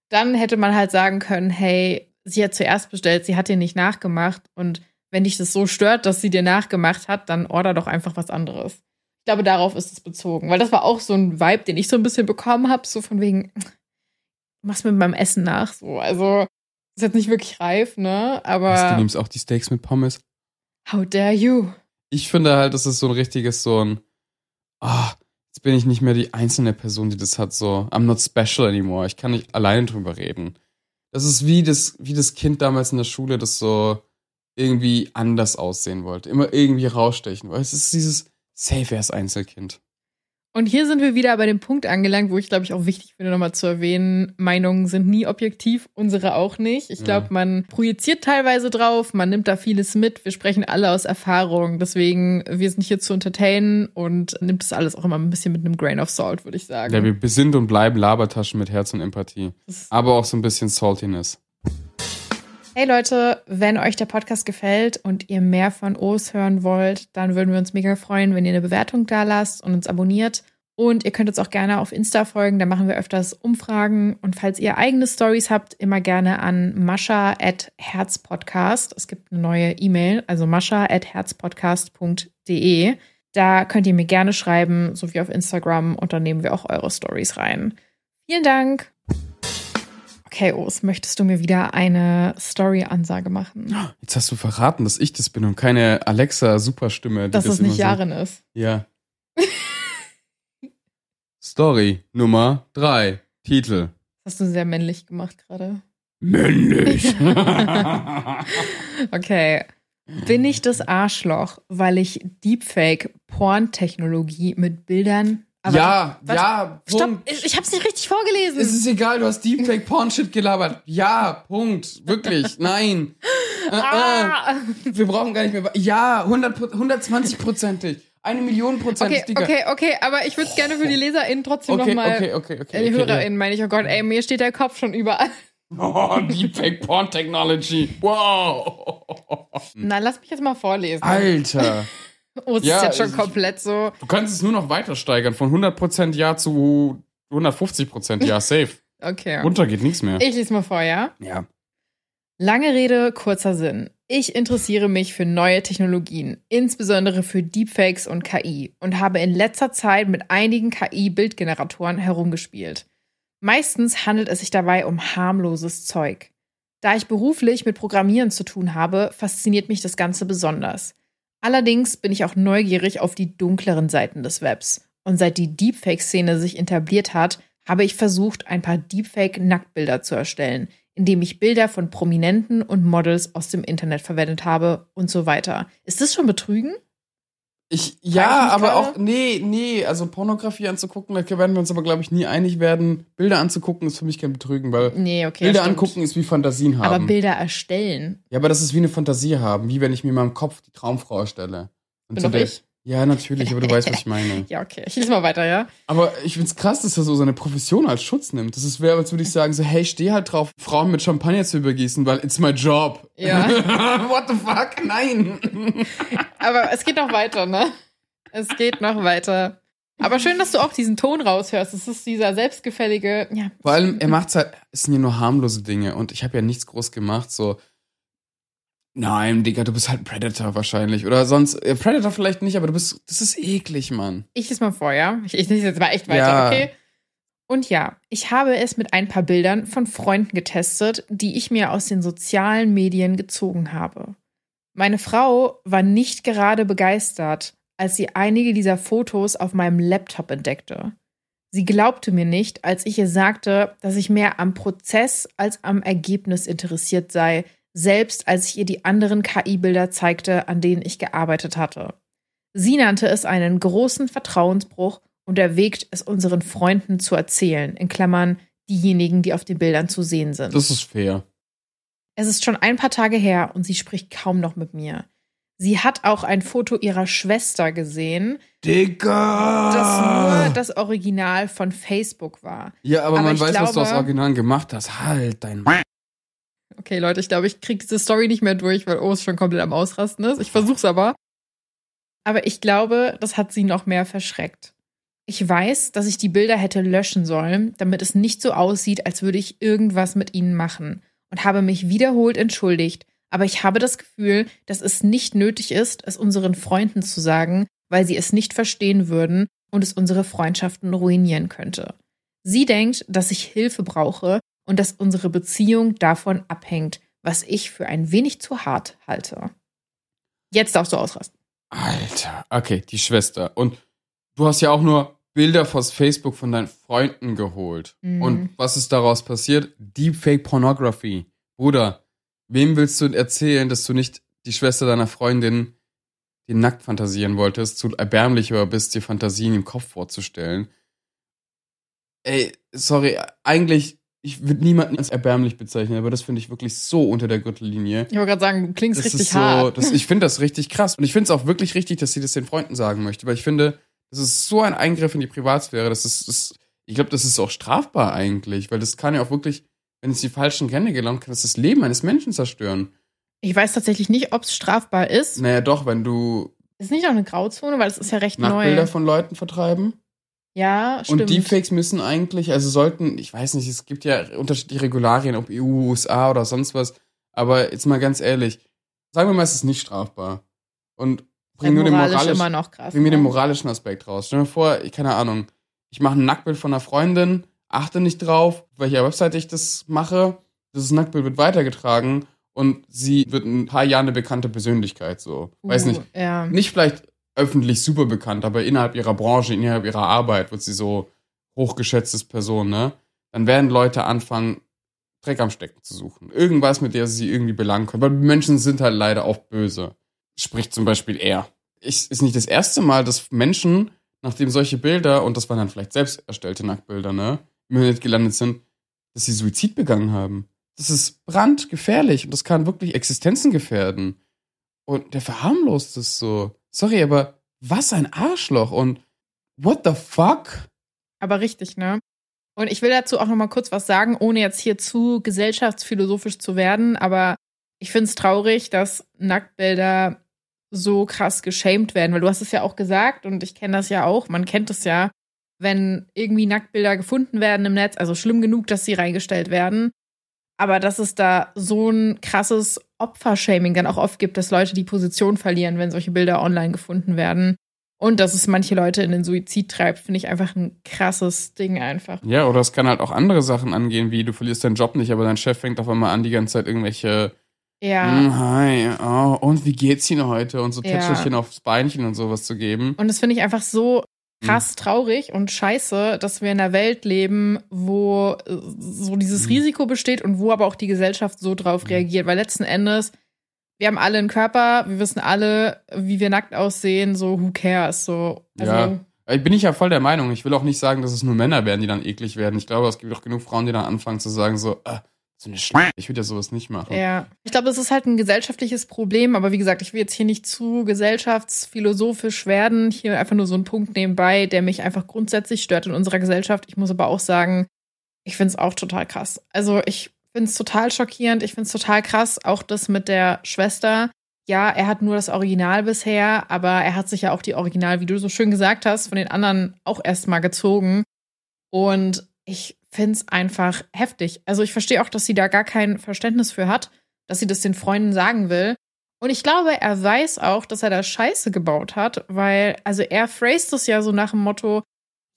dann hätte man halt sagen können, hey, sie hat zuerst bestellt, sie hat dir nicht nachgemacht und wenn dich das so stört, dass sie dir nachgemacht hat, dann order doch einfach was anderes. Ich glaube, darauf ist es bezogen, weil das war auch so ein Vibe, den ich so ein bisschen bekommen habe, so von wegen, du machst mir beim Essen nach, so, also ist jetzt nicht wirklich reif, ne, aber Was, du nimmst auch die Steaks mit Pommes. how dare you? Ich finde halt, das ist so ein richtiges, so ein, ah, jetzt bin ich nicht mehr die einzelne Person, die das hat, so, I'm not special anymore. Ich kann nicht alleine drüber reden. Das ist wie das, wie das Kind damals in der Schule, das so irgendwie anders aussehen wollte. Immer irgendwie rausstechen. Weil es ist dieses safe ass Einzelkind. Und hier sind wir wieder bei dem Punkt angelangt, wo ich glaube ich auch wichtig finde, nochmal zu erwähnen, Meinungen sind nie objektiv, unsere auch nicht. Ich glaube, Ja. man projiziert teilweise drauf, man nimmt da vieles mit. Wir sprechen alle aus Erfahrung. Deswegen, wir sind hier zu entertainen und nimmt das alles auch immer ein bisschen mit einem Grain of Salt, würde ich sagen. Ja, wir sind und bleiben Labertaschen mit Herz und Empathie. Aber auch so ein bisschen Saltiness. Hey Leute, wenn euch der Podcast gefällt und ihr mehr von O's hören wollt, dann würden wir uns mega freuen, wenn ihr eine Bewertung da lasst und uns abonniert. Und ihr könnt uns auch gerne auf Insta folgen, da machen wir öfters Umfragen. Und falls ihr eigene Stories habt, immer gerne an mascha at herzpodcast. Es gibt eine neue E-Mail, also mascha at herzpodcast.de. Da könnt ihr mir gerne schreiben, so wie auf Instagram, und dann nehmen wir auch eure Stories rein. Vielen Dank. Okay, Os, möchtest du mir wieder eine Story-Ansage machen? Jetzt hast du verraten, dass ich das bin und keine Alexa-Superstimme. die Dass das es nicht so- Jaren ist. Ja. Story Nummer drei. Titel. Das hast du sehr männlich gemacht gerade. Männlich. *laughs* *laughs* Okay. Bin ich das Arschloch, weil ich Deepfake-Porn-Technologie mit Bildern. Aber ja, warte, ja, Stopp, Punkt. ich, ich hab's nicht richtig vorgelesen. Es ist egal, du hast Deepfake Porn Shit gelabert. Ja, Punkt. Wirklich, *laughs* nein. Äh, äh. ah! Wir brauchen gar nicht mehr. Ja, 100, 120 prozentig. Eine Million Prozent Okay, Sticker. okay, okay, aber ich würde es gerne für die LeserInnen trotzdem okay, nochmal. okay, okay, okay, Äh, die okay, HörerInnen meine ich, oh Gott, ey, mir steht der Kopf schon überall. *laughs* Oh, Deepfake Porn Technology. Wow. Na, lass mich jetzt mal vorlesen. Alter. Oh, es Ja, ist jetzt schon komplett so. Du kannst es nur noch weiter steigern. Von 100% Ja zu 150% Ja, safe. Okay. Runter geht nichts mehr. Ich lese mal vor, ja? Ja. Lange Rede, kurzer Sinn. Ich interessiere mich für neue Technologien, insbesondere für Deepfakes und KI und habe in letzter Zeit mit einigen KI-Bildgeneratoren herumgespielt. Meistens handelt es sich dabei um harmloses Zeug. Da ich beruflich mit Programmieren zu tun habe, fasziniert mich das Ganze besonders. Allerdings bin ich auch neugierig auf die dunkleren Seiten des Webs. Und seit die Deepfake-Szene sich etabliert hat, habe ich versucht, ein paar Deepfake-Nacktbilder zu erstellen, indem ich Bilder von Prominenten und Models aus dem Internet verwendet habe und so weiter. Ist das schon Betrügen? Ich, ich ja, mich aber auch, nee, nee, also Pornografie anzugucken, da werden wir uns aber, glaube ich, nie einig werden. Bilder anzugucken ist für mich kein Betrügen, weil Nee, okay. Bilder angucken ist wie Fantasien haben. Aber Bilder erstellen. ja, aber das ist wie eine Fantasie haben, wie wenn ich mir in meinem Kopf die Traumfrau erstelle. Und Bin so doch der- ich. Ja, natürlich, aber du weißt, was ich meine. *laughs* Ja, okay. Ich lese mal weiter, ja? Aber ich find's krass, dass er so seine Profession als Schutz nimmt. Das ist wäre, als würde ich sagen, so, hey, ich steh halt drauf, Frauen mit Champagner zu übergießen, weil it's my job. Ja. *laughs* What the fuck? Nein. *laughs* Aber es geht noch weiter, ne? Es geht noch weiter. Aber schön, dass du auch diesen Ton raushörst. Es ist dieser selbstgefällige, ja. Vor allem, er macht's halt, es sind ja nur harmlose Dinge und ich habe ja nichts groß gemacht, so. Nein, Digga, du bist halt ein Predator wahrscheinlich. Oder sonst, äh, Predator vielleicht nicht, aber du bist, das ist eklig, Mann. Ich lese mal vor, ja? Ich, ich lese jetzt mal echt weiter, Ja. okay? Und ja, ich habe es mit ein paar Bildern von Freunden getestet, die ich mir aus den sozialen Medien gezogen habe. Meine Frau war nicht gerade begeistert, als sie einige dieser Fotos auf meinem Laptop entdeckte. Sie glaubte mir nicht, als ich ihr sagte, dass ich mehr am Prozess als am Ergebnis interessiert sei, selbst als ich ihr die anderen KI-Bilder zeigte, an denen ich gearbeitet hatte. Sie nannte es einen großen Vertrauensbruch und erwägt, es unseren Freunden zu erzählen, in Klammern diejenigen, die auf den Bildern zu sehen sind. Das ist fair. Es ist schon ein paar Tage her und sie spricht kaum noch mit mir. Sie hat auch ein Foto ihrer Schwester gesehen, Digga! das nur das Original von Facebook war. ja, aber, aber man weiß, was du aus glaube- Original gemacht hast. Halt dein. *laughs* Okay, Leute, ich glaube, ich kriege diese Story nicht mehr durch, weil Urs schon komplett am Ausrasten ist. Ich versuch's aber. Aber ich glaube, das hat sie noch mehr verschreckt. Ich weiß, dass ich die Bilder hätte löschen sollen, damit es nicht so aussieht, als würde ich irgendwas mit ihnen machen. Und habe mich wiederholt entschuldigt. Aber ich habe das Gefühl, dass es nicht nötig ist, es unseren Freunden zu sagen, weil sie es nicht verstehen würden und es unsere Freundschaften ruinieren könnte. Sie denkt, dass ich Hilfe brauche und dass unsere Beziehung davon abhängt, was ich für ein wenig zu hart halte. Jetzt darfst du ausrasten. Alter. Okay, die Schwester. Und du hast ja auch nur Bilder vors Facebook von deinen Freunden geholt. Mhm. Und was ist daraus passiert? Deepfake Pornography. Bruder, wem willst du erzählen, dass du nicht die Schwester deiner Freundin die nackt fantasieren wolltest, zu erbärmlich aber bist, dir Fantasien im Kopf vorzustellen? Ey, sorry, eigentlich, ich würde niemanden als erbärmlich bezeichnen, aber das finde ich wirklich so unter der Gürtellinie. Ich wollte gerade sagen, du klingst Das richtig ist so, hart. das, ich finde das richtig krass. Und ich finde es auch wirklich richtig, dass sie das den Freunden sagen möchte, weil ich finde, das ist so ein Eingriff in die Privatsphäre. Das ist, das, ich glaube, das ist auch strafbar eigentlich, weil das kann ja auch wirklich, wenn es die falschen Hände gelangt, kann das das Leben eines Menschen zerstören. Ich weiß tatsächlich nicht, ob es strafbar ist. Naja, doch, wenn du Ist nicht auch eine Grauzone, weil es ist ja recht Nacktbilder neu. von Leuten vertreiben. Ja, stimmt. Und Deepfakes müssen eigentlich, also sollten, ich weiß nicht, es gibt ja unterschiedliche Regularien, ob EU, USA oder sonst was. Aber jetzt mal ganz ehrlich, sagen wir mal, es ist nicht strafbar. Und bring nur den moralisch moralischen, krass. bring mir den ne? moralischen Aspekt raus. Stell dir vor, ich, keine Ahnung, ich mache ein Nacktbild von einer Freundin, achte nicht drauf, auf welcher Webseite ich das mache. Dieses Nacktbild wird weitergetragen und sie wird in ein paar Jahren eine bekannte Persönlichkeit, so. Weiß Uh, nicht. Ja. Nicht vielleicht öffentlich super bekannt, aber innerhalb ihrer Branche, innerhalb ihrer Arbeit wird sie so hochgeschätztes Person, ne? Dann werden Leute anfangen, Dreck am Stecken zu suchen. Irgendwas, mit der sie irgendwie belangen können. Weil Menschen sind halt leider auch böse. Spricht zum Beispiel er. Ich, ist nicht das erste Mal, dass Menschen, nachdem solche Bilder, und das waren dann vielleicht selbst erstellte Nacktbilder, ne, im Internet gelandet sind, dass sie Suizid begangen haben. Das ist brandgefährlich und das kann wirklich Existenzen gefährden. Und der verharmlost es so. Sorry, aber was ein Arschloch und what the fuck? Aber richtig, ne? Und ich will dazu auch noch mal kurz was sagen, ohne jetzt hier zu gesellschaftsphilosophisch zu werden, aber ich finde es traurig, dass Nacktbilder so krass geschämt werden, weil du hast es ja auch gesagt und ich kenne das ja auch, man kennt es ja, wenn irgendwie Nacktbilder gefunden werden im Netz, also schlimm genug, dass sie reingestellt werden, aber dass es da so ein krasses Opfershaming dann auch oft gibt, dass Leute die Position verlieren, wenn solche Bilder online gefunden werden. Und dass es manche Leute in den Suizid treibt, finde ich einfach ein krasses Ding einfach. Ja, oder es kann halt auch andere Sachen angehen, wie du verlierst deinen Job nicht, aber dein Chef fängt auf einmal an, die ganze Zeit irgendwelche Ja. "Mm, Hi, oh, und wie geht's Ihnen heute? Und so Ja. Tätschelchen aufs Beinchen und sowas zu geben. Und das finde ich einfach so Hm. Krass traurig und scheiße, dass wir in einer Welt leben, wo äh, so dieses Mhm. Risiko besteht und wo aber auch die Gesellschaft so drauf reagiert. Weil letzten Endes, wir haben alle einen Körper, wir wissen alle, wie wir nackt aussehen, so who cares? So, also, Ja. Ich bin ich ja voll der Meinung. Ich will auch nicht sagen, dass es nur Männer werden, die dann eklig werden. Ich glaube, es gibt auch genug Frauen, die dann anfangen zu sagen, so, ah, so eine Sch ich würde ja sowas nicht machen. Ja, ich glaube, es ist halt ein gesellschaftliches Problem, aber wie gesagt, ich will jetzt hier nicht zu gesellschaftsphilosophisch werden. Hier einfach nur so ein Punkt nebenbei, der mich einfach grundsätzlich stört in unserer Gesellschaft. Ich muss aber auch sagen, ich finde es auch total krass. Also ich finde es total schockierend, ich finde es total krass, auch das mit der Schwester. Ja, er hat nur das Original bisher, aber er hat sich ja auch die Original, wie du so schön gesagt hast, von den anderen auch erstmal gezogen. Und ich finde es einfach heftig. Also ich verstehe auch, dass sie da gar kein Verständnis für hat, dass sie das den Freunden sagen will. Und ich glaube, er weiß auch, dass er da Scheiße gebaut hat, weil, also er phrased es ja so nach dem Motto,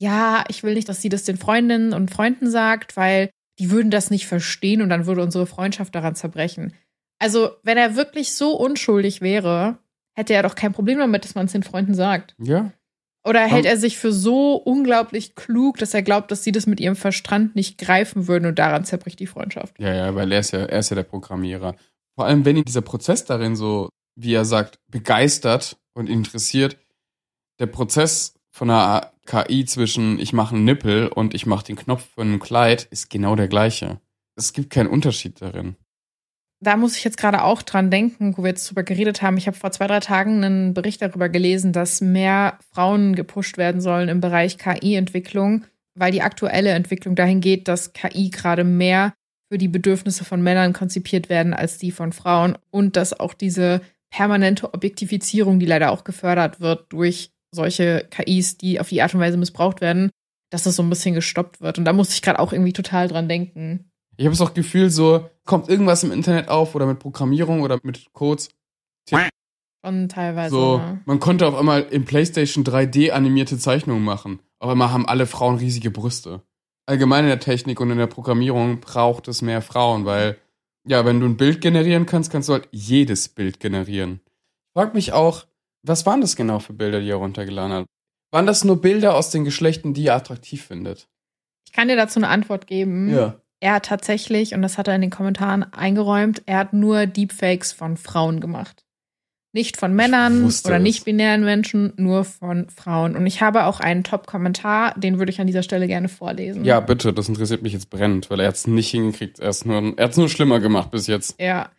ja, ich will nicht, dass sie das den Freundinnen und Freunden sagt, weil die würden das nicht verstehen und dann würde unsere Freundschaft daran zerbrechen. Also, wenn er wirklich so unschuldig wäre, hätte er doch kein Problem damit, dass man es den Freunden sagt. Ja. Oder hält er sich für so unglaublich klug, dass er glaubt, dass sie das mit ihrem Verstand nicht greifen würden und daran zerbricht die Freundschaft? Ja, ja, weil er ist ja, er ist ja der Programmierer. Vor allem, wenn ihn dieser Prozess darin so, wie er sagt, begeistert und interessiert, der Prozess von einer KI zwischen ich mache einen Nippel und ich mache den Knopf von einem Kleid ist genau der gleiche. Es gibt keinen Unterschied darin. Da muss ich jetzt gerade auch dran denken, wo wir jetzt drüber geredet haben. Ich habe vor zwei, drei Tagen einen Bericht darüber gelesen, dass mehr Frauen gepusht werden sollen im Bereich KI-Entwicklung, weil die aktuelle Entwicklung dahin geht, dass KI gerade mehr für die Bedürfnisse von Männern konzipiert werden als die von Frauen und dass auch diese permanente Objektifizierung, die leider auch gefördert wird durch solche KIs, die auf die Art und Weise missbraucht werden, dass das so ein bisschen gestoppt wird. Und da musste ich gerade auch irgendwie total dran denken. Ich habe das Gefühl, so kommt irgendwas im Internet auf oder mit Programmierung oder mit Codes. Schon teilweise. So, ne? man konnte auf einmal in PlayStation 3D animierte Zeichnungen machen. Auf einmal haben alle Frauen riesige Brüste. Allgemein in der Technik und in der Programmierung braucht es mehr Frauen, weil, ja, wenn du ein Bild generieren kannst, kannst du halt jedes Bild generieren. Ich frag mich auch, was waren das genau für Bilder, die er runtergeladen hat? Waren das nur Bilder aus den Geschlechten, die er attraktiv findet? Ich kann dir dazu eine Antwort geben. Er hat tatsächlich, und das hat er in den Kommentaren eingeräumt, er hat nur Deepfakes von Frauen gemacht. Nicht von Männern oder nicht-binären Menschen, nur von Frauen. Und ich habe auch einen Top-Kommentar, den würde ich an dieser Stelle gerne vorlesen. Ja, bitte, das interessiert mich jetzt brennend, weil er hat es nicht hingekriegt. Er ist nur, er nur schlimmer gemacht bis jetzt. Ja.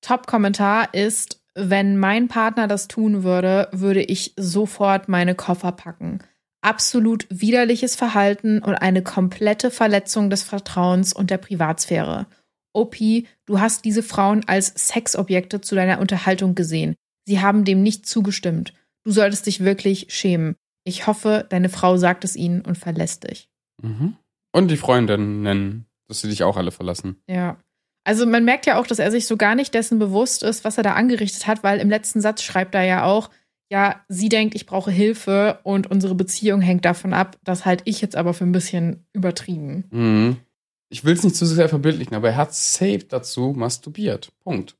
Top-Kommentar ist, wenn mein Partner das tun würde, würde ich sofort meine Koffer packen. Absolut widerliches Verhalten und eine komplette Verletzung des Vertrauens und der Privatsphäre. Opi, du hast diese Frauen als Sexobjekte zu deiner Unterhaltung gesehen. Sie haben dem nicht zugestimmt. Du solltest dich wirklich schämen. Ich hoffe, deine Frau sagt es ihnen und verlässt dich. Mhm. Und die Freundinnen nennen, dass sie dich auch alle verlassen. Ja. Also man merkt ja auch, dass er sich so gar nicht dessen bewusst ist, was er da angerichtet hat, weil im letzten Satz schreibt er ja auch, ja, sie denkt, ich brauche Hilfe und unsere Beziehung hängt davon ab. Das halte ich jetzt aber für ein bisschen übertrieben. Mhm. Ich will es nicht zu sehr verbildlichen, aber er hat safe dazu masturbiert. Punkt.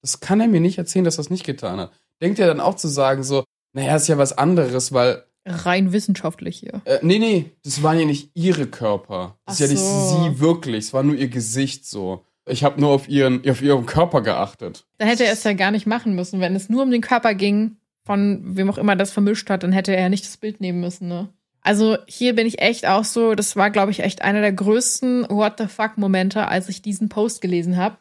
Das kann er mir nicht erzählen, dass er das nicht getan hat. Denkt er dann auch zu sagen, so, naja, ist ja was anderes, weil, Rein wissenschaftlich hier. äh, nee, nee, das waren ja nicht ihre Körper. Das ist Ach ja nicht so. sie wirklich, es war nur ihr Gesicht so. Ich habe nur auf ihren, auf ihren Körper geachtet. Dann hätte er es ja gar nicht machen müssen. Wenn es nur um den Körper ging, von wem auch immer das vermischt hat, dann hätte er nicht das Bild nehmen müssen, ne? Also hier bin ich echt auch so, das war, glaube ich, echt einer der größten What the fuck-Momente, als ich diesen Post gelesen habe.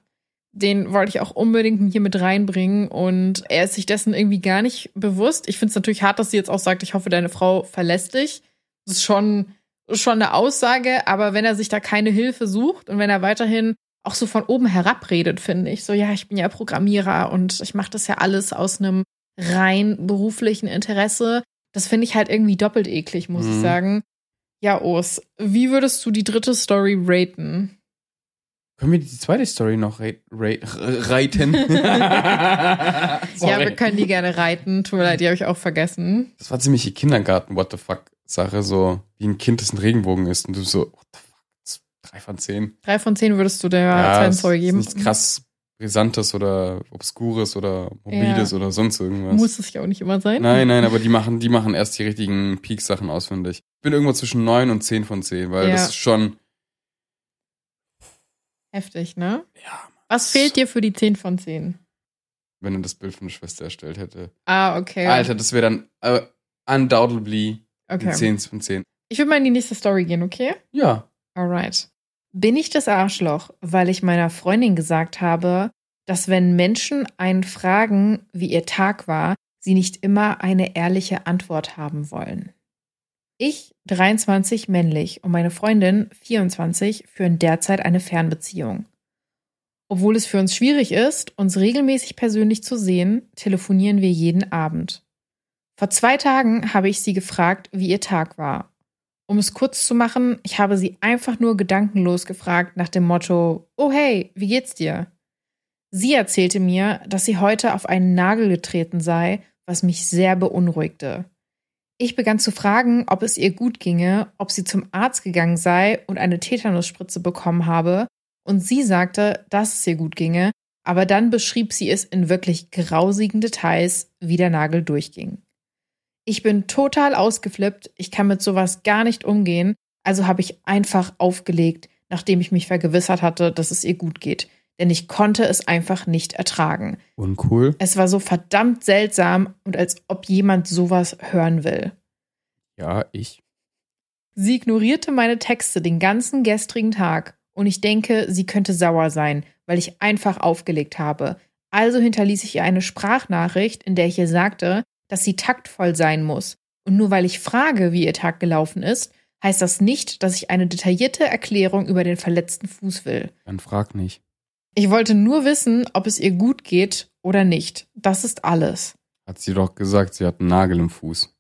Den wollte ich auch unbedingt hier mit reinbringen und er ist sich dessen irgendwie gar nicht bewusst. Ich finde es natürlich hart, dass sie jetzt auch sagt, ich hoffe, deine Frau verlässt dich. Das ist schon, schon eine Aussage, aber wenn er sich da keine Hilfe sucht und wenn er weiterhin auch so von oben herab redet, finde ich. So, ja, ich bin ja Programmierer und ich mache das ja alles aus einem rein beruflichen Interesse. Das finde ich halt irgendwie doppelt eklig, muss mhm. ich sagen. Ja, Urs, wie würdest du die dritte Story raten? Können wir die zweite Story noch re re reiten? *laughs* ja, wir können die gerne reiten. Tut mir leid, die habe ich auch vergessen. Das war ziemlich die Kindergarten-What the fuck-Sache, so wie ein Kind, das ein Regenbogen ist und du so, what the fuck, drei von zehn. Drei von zehn würdest du der ja, zweiten Story geben? Nichts krass Brisantes oder Obskures oder Mobiles ja. oder sonst irgendwas. Muss es ja auch nicht immer sein. Nein, nein, aber die machen, die machen erst die richtigen Peak-Sachen ausfindig. Ich bin irgendwo zwischen 9 und 10 von 10, weil ja. das ist schon. Heftig, ne? Ja. Was fehlt dir für die 10 von 10? Wenn er das Bild von der Schwester erstellt hätte. Ah, okay. Alter, das wäre dann uh, undoubtedly okay. 10 von 10. Ich würde mal in die nächste Story gehen, okay? Ja. Alright. Bin ich das Arschloch, weil ich meiner Freundin gesagt habe, dass wenn Menschen einen fragen, wie ihr Tag war, sie nicht immer eine ehrliche Antwort haben wollen? Ich, 23 männlich und meine Freundin, 24, führen derzeit eine Fernbeziehung. Obwohl es für uns schwierig ist, uns regelmäßig persönlich zu sehen, telefonieren wir jeden Abend. Vor zwei Tagen habe ich sie gefragt, wie ihr Tag war um es kurz zu machen, ich habe sie einfach nur gedankenlos gefragt nach dem Motto, oh hey, wie geht's dir? Sie erzählte mir, dass sie heute auf einen Nagel getreten sei, was mich sehr beunruhigte. Ich begann zu fragen, ob es ihr gut ginge, ob sie zum Arzt gegangen sei und eine Tetanusspritze bekommen habe, und sie sagte, dass es ihr gut ginge, aber dann beschrieb sie es in wirklich grausigen Details, wie der Nagel durchging. Ich bin total ausgeflippt, ich kann mit sowas gar nicht umgehen, also habe ich einfach aufgelegt, nachdem ich mich vergewissert hatte, dass es ihr gut geht. Denn ich konnte es einfach nicht ertragen. Uncool. Es war so verdammt seltsam und als ob jemand sowas hören will. Ja, ich. Sie ignorierte meine Texte den ganzen gestrigen Tag und ich denke, sie könnte sauer sein, weil ich einfach aufgelegt habe. Also hinterließ ich ihr eine Sprachnachricht, in der ich ihr sagte, dass sie taktvoll sein muss. Und nur weil ich frage, wie ihr Tag gelaufen ist, heißt das nicht, dass ich eine detaillierte Erklärung über den verletzten Fuß will. Dann frag nicht. Ich wollte nur wissen, ob es ihr gut geht oder nicht. Das ist alles. Hat sie doch gesagt, sie hat einen Nagel im Fuß.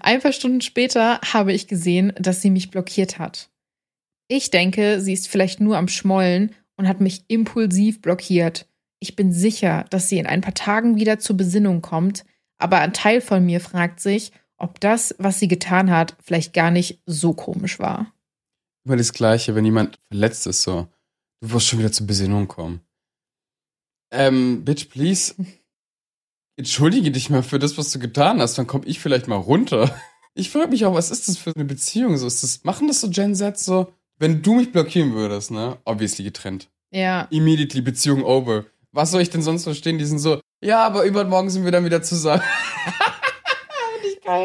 Ein paar Stunden später habe ich gesehen, dass sie mich blockiert hat. Ich denke, sie ist vielleicht nur am Schmollen und hat mich impulsiv blockiert. Ich bin sicher, dass sie in ein paar Tagen wieder zur Besinnung kommt, aber ein Teil von mir fragt sich, ob das, was sie getan hat, vielleicht gar nicht so komisch war. Immer das Gleiche, wenn jemand verletzt ist, so, du wirst schon wieder zur Besinnung kommen. Ähm, bitch, please. *laughs* Entschuldige dich mal für das, was du getan hast, dann komm ich vielleicht mal runter. Ich frage mich auch, was ist das für eine Beziehung? So, ist das, machen das so Gen Z so? Wenn du mich blockieren würdest, ne? Obviously getrennt. Ja. Immediately Beziehung over. Was soll ich denn sonst verstehen? Die sind so, ja, aber übermorgen sind wir dann wieder zusammen.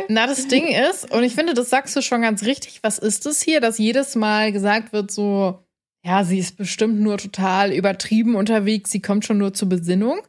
Na, das Ding ist, und ich finde, das sagst du schon ganz richtig, was ist es hier, dass jedes Mal gesagt wird, so, ja, sie ist bestimmt nur total übertrieben unterwegs, sie kommt schon nur zur Besinnung.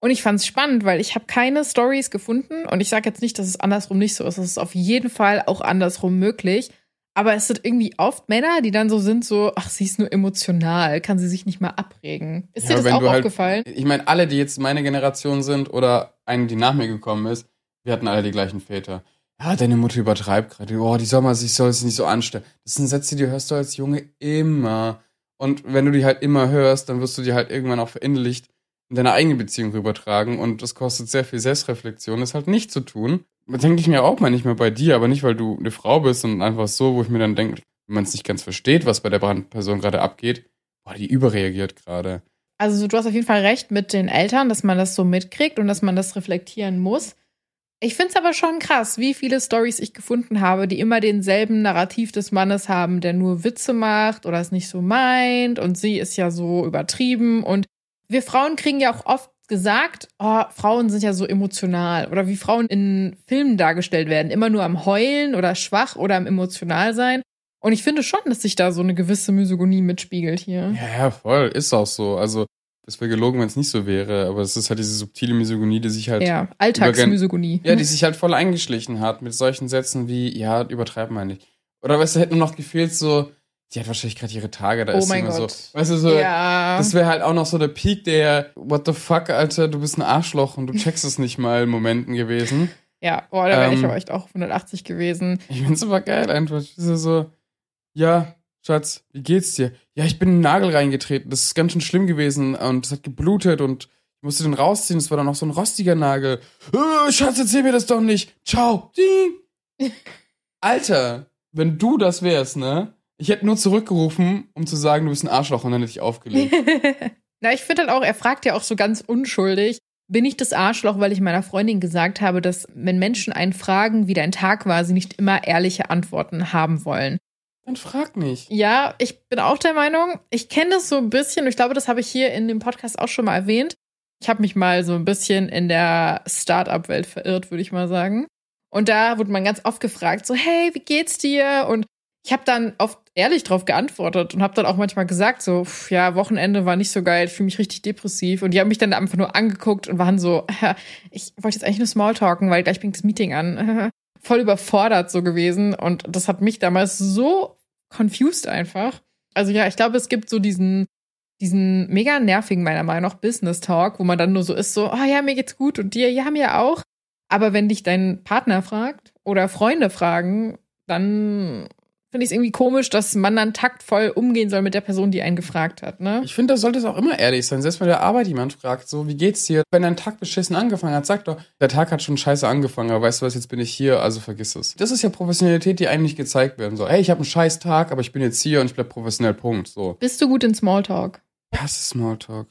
Und ich fand es spannend, weil ich habe keine Stories gefunden und ich sage jetzt nicht, dass es andersrum nicht so ist. Es ist auf jeden Fall auch andersrum möglich. Aber es sind irgendwie oft Männer, die dann so sind, so, ach, sie ist nur emotional, kann sie sich nicht mal abregen. Ist ja, dir das auch halt aufgefallen? Halt, ich meine, alle, die jetzt meine Generation sind oder eine, die nach mir gekommen ist, wir hatten alle die gleichen Väter. Ja, deine Mutter übertreibt gerade. Oh, die soll mal sich soll nicht so anstellen. Das sind Sätze, die hörst du als Junge immer. Und wenn du die halt immer hörst, dann wirst du die halt irgendwann auch verinnerlicht in deine eigene Beziehung übertragen. Und das kostet sehr viel Selbstreflexion, das halt nicht zu tun denke ich mir auch mal nicht mehr bei dir, aber nicht, weil du eine Frau bist, sondern einfach so, wo ich mir dann denke, wenn man es nicht ganz versteht, was bei der Brandperson gerade abgeht, boah, die überreagiert gerade. Also du hast auf jeden Fall recht mit den Eltern, dass man das so mitkriegt und dass man das reflektieren muss. Ich finde es aber schon krass, wie viele Stories ich gefunden habe, die immer denselben Narrativ des Mannes haben, der nur Witze macht oder es nicht so meint und sie ist ja so übertrieben und wir Frauen kriegen ja auch oft gesagt, oh, Frauen sind ja so emotional oder wie Frauen in Filmen dargestellt werden, immer nur am Heulen oder schwach oder am emotional sein. Und ich finde schon, dass sich da so eine gewisse Misogonie mitspiegelt hier. Ja, ja, voll, ist auch so. Also Das wäre gelogen, wenn es nicht so wäre. Aber es ist halt diese subtile Misogynie, die sich halt. Ja, Alltagsmisogynie. Ja, die sich halt voll eingeschlichen hat mit solchen Sätzen wie, ja, übertreib mal nicht. Oder weißt du, hätte nur noch gefehlt so, die hat wahrscheinlich gerade ihre Tage, da Oh ist sie mein immer Gott. so. Weißt du, so, Ja. das wäre halt auch noch so der Peak der, what the fuck, Alter, du bist ein Arschloch und du checkst es nicht mal Momenten gewesen. Ja, boah, da wäre ich Ähm, aber echt auch 180 gewesen. Ich find's aber geil einfach. So, ja, Schatz, wie geht's dir? Ja, ich bin in den Nagel reingetreten. Das ist ganz schön schlimm gewesen und es hat geblutet und ich musste den rausziehen. Es war dann noch so ein rostiger Nagel. Äh, Schatz, erzähl mir das doch nicht. Ciao. Ding. *laughs* Alter, wenn du das wärst, ne? Ich hätte nur zurückgerufen, um zu sagen, du bist ein Arschloch und dann hätte ich aufgelegt. *laughs* Na, ich finde halt auch, er fragt ja auch so ganz unschuldig, bin ich das Arschloch, weil ich meiner Freundin gesagt habe, dass wenn Menschen einen fragen, wie dein Tag war, sie nicht immer ehrliche Antworten haben wollen. Dann frag nicht. Ja, ich bin auch der Meinung, ich kenne das so ein bisschen, und ich glaube, das habe ich hier in dem Podcast auch schon mal erwähnt. Ich habe mich mal so ein bisschen in der Startup-Welt verirrt, würde ich mal sagen. Und da wurde man ganz oft gefragt, so, hey, wie geht's dir? Und ich habe dann oft ehrlich drauf geantwortet und habe dann auch manchmal gesagt, so, pff, ja, Wochenende war nicht so geil, ich fühle mich richtig depressiv. Und die haben mich dann einfach nur angeguckt und waren so, *laughs* ich wollte jetzt eigentlich nur Smalltalken, weil gleich fängt das Meeting an. *laughs* Voll überfordert so gewesen. Und das hat mich damals so confused einfach. Also ja, ich glaube, es gibt so diesen, diesen mega nervigen, meiner Meinung nach, Business Talk, wo man dann nur so ist, so, ah ja, mir geht's gut und dir, ja, mir auch. Aber wenn dich dein Partner fragt oder Freunde fragen, dann finde ich es irgendwie komisch, dass man dann taktvoll umgehen soll mit der Person, die einen gefragt hat, ne? Ich finde, da sollte es auch immer ehrlich sein. Selbst wenn der Arbeit jemand fragt, so, wie geht's dir? Wenn dein Tag beschissen angefangen hat, sag doch, der Tag hat schon scheiße angefangen, aber weißt du was, jetzt bin ich hier, also vergiss es. Das ist ja Professionalität, die eigentlich gezeigt werden soll. Hey, ich habe einen scheiß Tag, aber ich bin jetzt hier und ich bleib professionell, Punkt. So. Bist du gut in Smalltalk? Ich hasse Smalltalk.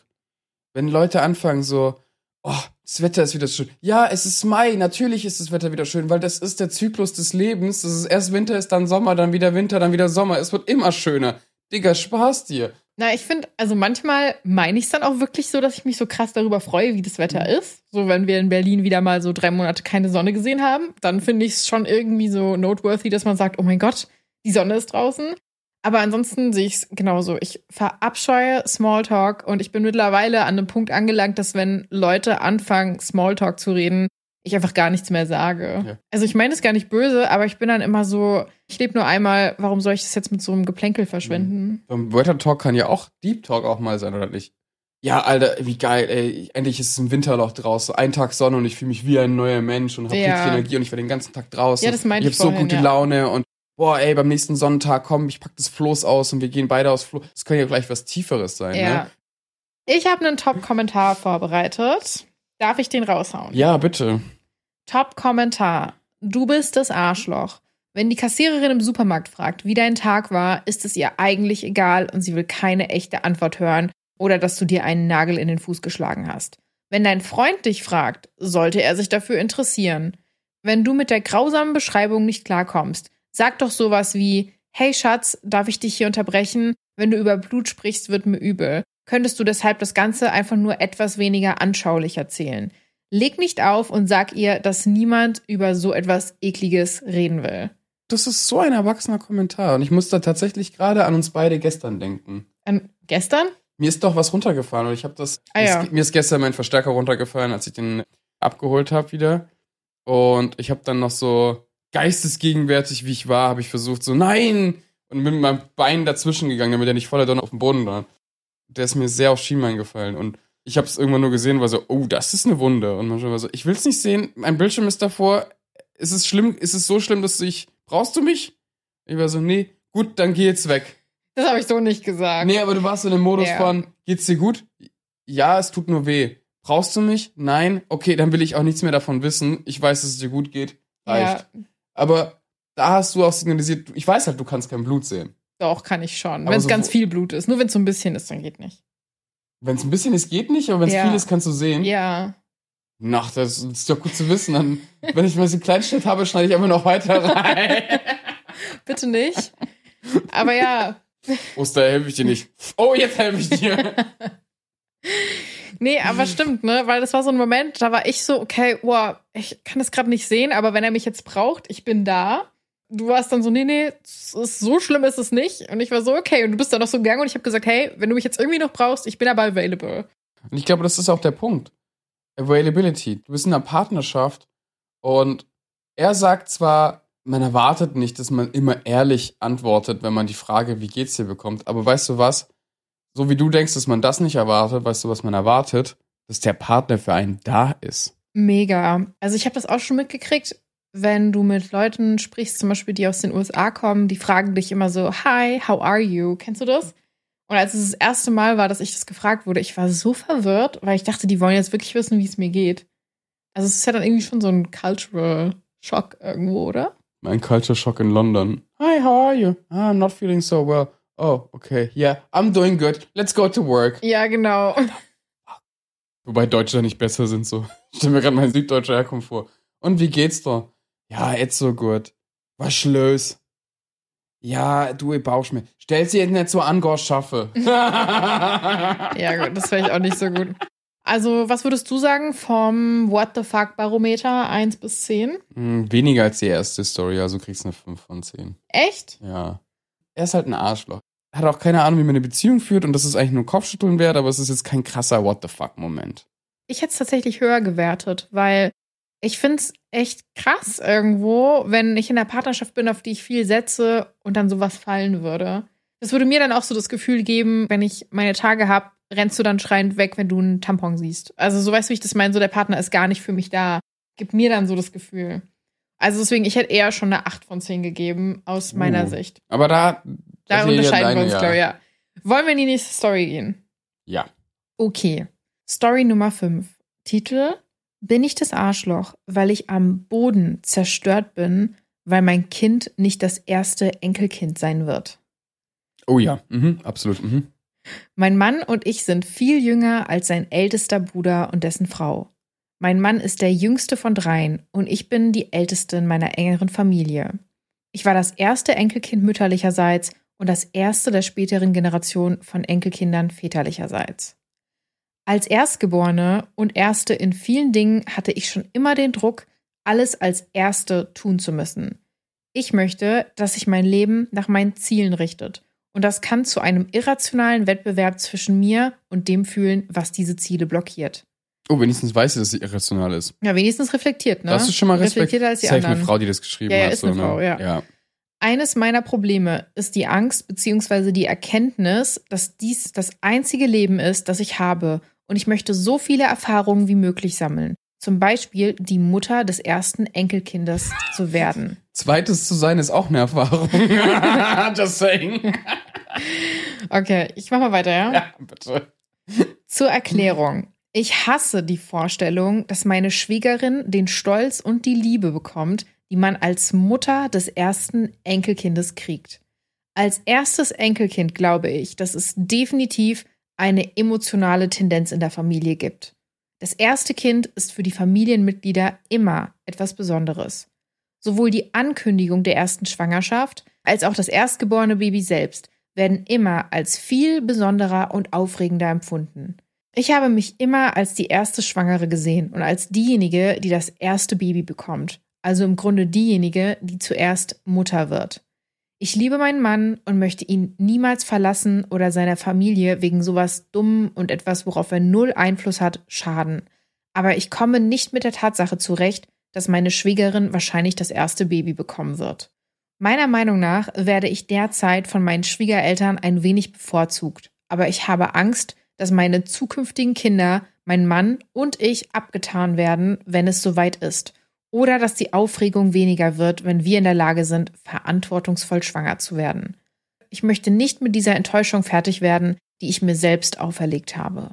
Wenn Leute anfangen so, oh, das Wetter ist wieder schön. Ja, es ist Mai, natürlich ist das Wetter wieder schön, weil das ist der Zyklus des Lebens. Das ist erst Winter, ist dann Sommer, dann wieder Winter, dann wieder Sommer. Es wird immer schöner. Digga, Spaß dir. Na, ich finde, also manchmal meine ich es dann auch wirklich so, dass ich mich so krass darüber freue, wie das Wetter ist. So, wenn wir in Berlin wieder mal so drei Monate keine Sonne gesehen haben, dann finde ich es schon irgendwie so noteworthy, dass man sagt, oh mein Gott, die Sonne ist draußen. Aber ansonsten sehe ich es genauso. Ich verabscheue Smalltalk und ich bin mittlerweile an einem Punkt angelangt, dass wenn Leute anfangen, Smalltalk zu reden, ich einfach gar nichts mehr sage. Ja. Also ich meine es gar nicht böse, aber ich bin dann immer so, ich lebe nur einmal, warum soll ich das jetzt mit so einem Geplänkel verschwenden? Beim Wetter Talk kann ja auch Deep Talk auch mal sein, oder nicht? Ja, Alter, wie geil, ey. Endlich ist es ein Winterloch draußen. Ein Tag Sonne und ich fühle mich wie ein neuer Mensch und habe Ja. richtig Energie und ich war den ganzen Tag draußen. Ja, das meinte ich ich habe so gute ja. Laune und boah, ey, beim nächsten Sonntag komm, ich pack das Floß aus und wir gehen beide aufs Floß. Das kann ja gleich was Tieferes sein, Ja. ne? Ich habe einen Top-Kommentar vorbereitet. Darf ich den raushauen? Ja, bitte. Top-Kommentar. Du bist das Arschloch. Wenn die Kassiererin im Supermarkt fragt, wie dein Tag war, ist es ihr eigentlich egal und sie will keine echte Antwort hören oder dass du dir einen Nagel in den Fuß geschlagen hast. Wenn dein Freund dich fragt, sollte er sich dafür interessieren. Wenn du mit der grausamen Beschreibung nicht klarkommst, sag doch sowas wie, hey Schatz, darf ich dich hier unterbrechen? Wenn du über Blut sprichst, wird mir übel. Könntest du deshalb das Ganze einfach nur etwas weniger anschaulich erzählen? Leg nicht auf und sag ihr, dass niemand über so etwas Ekliges reden will. Das ist so ein erwachsener Kommentar und ich muss da tatsächlich gerade an uns beide gestern denken. An gestern? Mir ist doch was runtergefallen und ich habe das. Ah, mir, ja. ist, mir ist gestern mein Verstärker runtergefallen, als ich den abgeholt habe wieder. Und ich habe dann noch so geistesgegenwärtig, wie ich war, habe ich versucht, so nein! Und mit meinem Bein dazwischen gegangen, damit er nicht voller Donner auf dem Boden war. Der ist mir sehr auf Schienbein gefallen. Und ich habe es irgendwann nur gesehen, war so, oh, das ist eine Wunde. Und manchmal war so, ich will es nicht sehen, mein Bildschirm ist davor. Ist es schlimm, ist es so schlimm, dass ich. Brauchst du mich? Ich war so, nee, gut, dann geh jetzt weg. Das habe ich so nicht gesagt. Nee, aber du warst in dem Modus Ja. von, geht's dir gut? Ja, es tut nur weh. Brauchst du mich? Nein? Okay, dann will ich auch nichts mehr davon wissen. Ich weiß, dass es dir gut geht. Reicht. Ja, Aber da hast du auch signalisiert, ich weiß halt, du kannst kein Blut sehen. doch, kann ich schon. Wenn es so ganz viel Blut ist. Nur wenn es so ein bisschen ist, dann geht nicht. Wenn es ein bisschen ist, geht nicht, aber wenn es Ja. viel ist, kannst du sehen. Ja. Ach, das ist doch gut zu wissen. Dann, wenn ich mal so einen Kleinschnitt habe, schneide ich einfach noch weiter rein. *laughs* Bitte nicht. Aber ja, Oster, helfe ich dir nicht. Oh, jetzt helfe ich dir. *laughs* Nee, aber stimmt, ne? Weil das war so ein Moment, da war ich so, okay, wow, ich kann das gerade nicht sehen, aber wenn er mich jetzt braucht, ich bin da. Du warst dann so, nee, nee, so schlimm ist es nicht. Und ich war so, okay. Und du bist dann noch so gegangen und ich habe gesagt, hey, wenn du mich jetzt irgendwie noch brauchst, ich bin aber available. Und ich glaube, das ist auch der Punkt. Availability. Du bist in einer Partnerschaft und er sagt zwar, man erwartet nicht, dass man immer ehrlich antwortet, wenn man die Frage, wie geht's dir bekommt. Aber weißt du was? So wie du denkst, dass man das nicht erwartet, weißt du, was man erwartet? Dass der Partner für einen da ist. Mega. Also ich habe das auch schon mitgekriegt, wenn du mit Leuten sprichst, zum Beispiel die aus den USA kommen, die fragen dich immer so, Hi, how are you? Kennst du das? Und als es das erste Mal war, dass ich das gefragt wurde, ich war so verwirrt, weil ich dachte, die wollen jetzt wirklich wissen, wie es mir geht. Also es ist ja dann irgendwie schon so ein Cultural Shock irgendwo, oder? Mein Culture Shock in London. Hi, how are you? Ah, I'm not feeling so well. Oh, okay. Yeah, I'm doing good. Let's go to work. Ja, genau. Wobei Deutsche nicht besser sind so. *laughs* Ich stelle mir gerade meine süddeutsche Herkunft vor. Und wie geht's da? Ja, jetzt so gut. Was los? Ja, du, ich brauchst mir. Stell sie jetzt nicht so an, Gott schaffe. *laughs* ja, gut, das wäre ich auch nicht so gut. Also, was würdest du sagen vom What the Fuck Barometer 1 bis 10? Hm, weniger als die erste Story, also kriegst du eine 5 von 10. Echt? Ja. Er ist halt ein Arschloch. Hat auch keine Ahnung, wie man eine Beziehung führt und das ist eigentlich nur Kopfschütteln wert, aber es ist jetzt kein krasser What the fuck Moment. Ich hätte es tatsächlich höher gewertet, weil ich finde es echt krass irgendwo, wenn ich in einer Partnerschaft bin, auf die ich viel setze und dann sowas fallen würde. Das würde mir dann auch so das Gefühl geben, wenn ich meine Tage habe, rennst du dann schreiend weg, wenn du einen Tampon siehst. Also so weißt du, wie ich das meine, so der Partner ist gar nicht für mich da. Gibt mir dann so das Gefühl. Also deswegen, ich hätte eher schon eine 8 von 10 gegeben, aus uh, meiner Sicht. Aber da, da unterscheiden wir uns, ja. glaube ich, ja. Wollen wir in die nächste Story gehen? Ja. Okay. Story Nummer 5. Titel Bin ich das Arschloch, weil ich am Boden zerstört bin, weil mein Kind nicht das erste Enkelkind sein wird? Oh ja, mhm, absolut. Mhm. Mein Mann und ich sind viel jünger als sein ältester Bruder und dessen Frau. Mein Mann ist der jüngste von dreien und ich bin die älteste in meiner engeren Familie. Ich war das erste Enkelkind mütterlicherseits und das erste der späteren Generation von Enkelkindern väterlicherseits. Als Erstgeborene und Erste in vielen Dingen hatte ich schon immer den Druck, alles als Erste tun zu müssen. Ich möchte, dass sich mein Leben nach meinen Zielen richtet und das kann zu einem irrationalen Wettbewerb zwischen mir und dem fühlen, was diese Ziele blockiert. Oh, wenigstens weiß sie, dass sie irrational ist. Ja, wenigstens reflektiert, ne? Das ist schon mal reflektierter als die Safe anderen. eine Frau, die das geschrieben ja, ja, hat. ist eine so, Frau, ne? ja. ja. Eines meiner Probleme ist die Angst bzw. die Erkenntnis, dass dies das einzige Leben ist, das ich habe und ich möchte so viele Erfahrungen wie möglich sammeln. Zum Beispiel die Mutter des ersten Enkelkindes zu werden. Zweites zu sein ist auch eine Erfahrung. *laughs* Just saying. Okay, ich mach mal weiter, ja? Ja, bitte. Zur Erklärung. Ich hasse die Vorstellung, dass meine Schwiegerin den Stolz und die Liebe bekommt, die man als Mutter des ersten Enkelkindes kriegt. Als erstes Enkelkind glaube ich, dass es definitiv eine emotionale Tendenz in der Familie gibt. Das erste Kind ist für die Familienmitglieder immer etwas Besonderes. Sowohl die Ankündigung der ersten Schwangerschaft als auch das erstgeborene Baby selbst werden immer als viel besonderer und aufregender empfunden. Ich habe mich immer als die erste Schwangere gesehen und als diejenige, die das erste Baby bekommt, also im Grunde diejenige, die zuerst Mutter wird. Ich liebe meinen Mann und möchte ihn niemals verlassen oder seiner Familie wegen sowas dumm und etwas, worauf er null Einfluss hat, schaden. Aber ich komme nicht mit der Tatsache zurecht, dass meine Schwiegerin wahrscheinlich das erste Baby bekommen wird. Meiner Meinung nach werde ich derzeit von meinen Schwiegereltern ein wenig bevorzugt, aber ich habe Angst, dass meine zukünftigen Kinder, mein Mann und ich abgetan werden, wenn es soweit ist, oder dass die Aufregung weniger wird, wenn wir in der Lage sind, verantwortungsvoll schwanger zu werden. Ich möchte nicht mit dieser Enttäuschung fertig werden, die ich mir selbst auferlegt habe.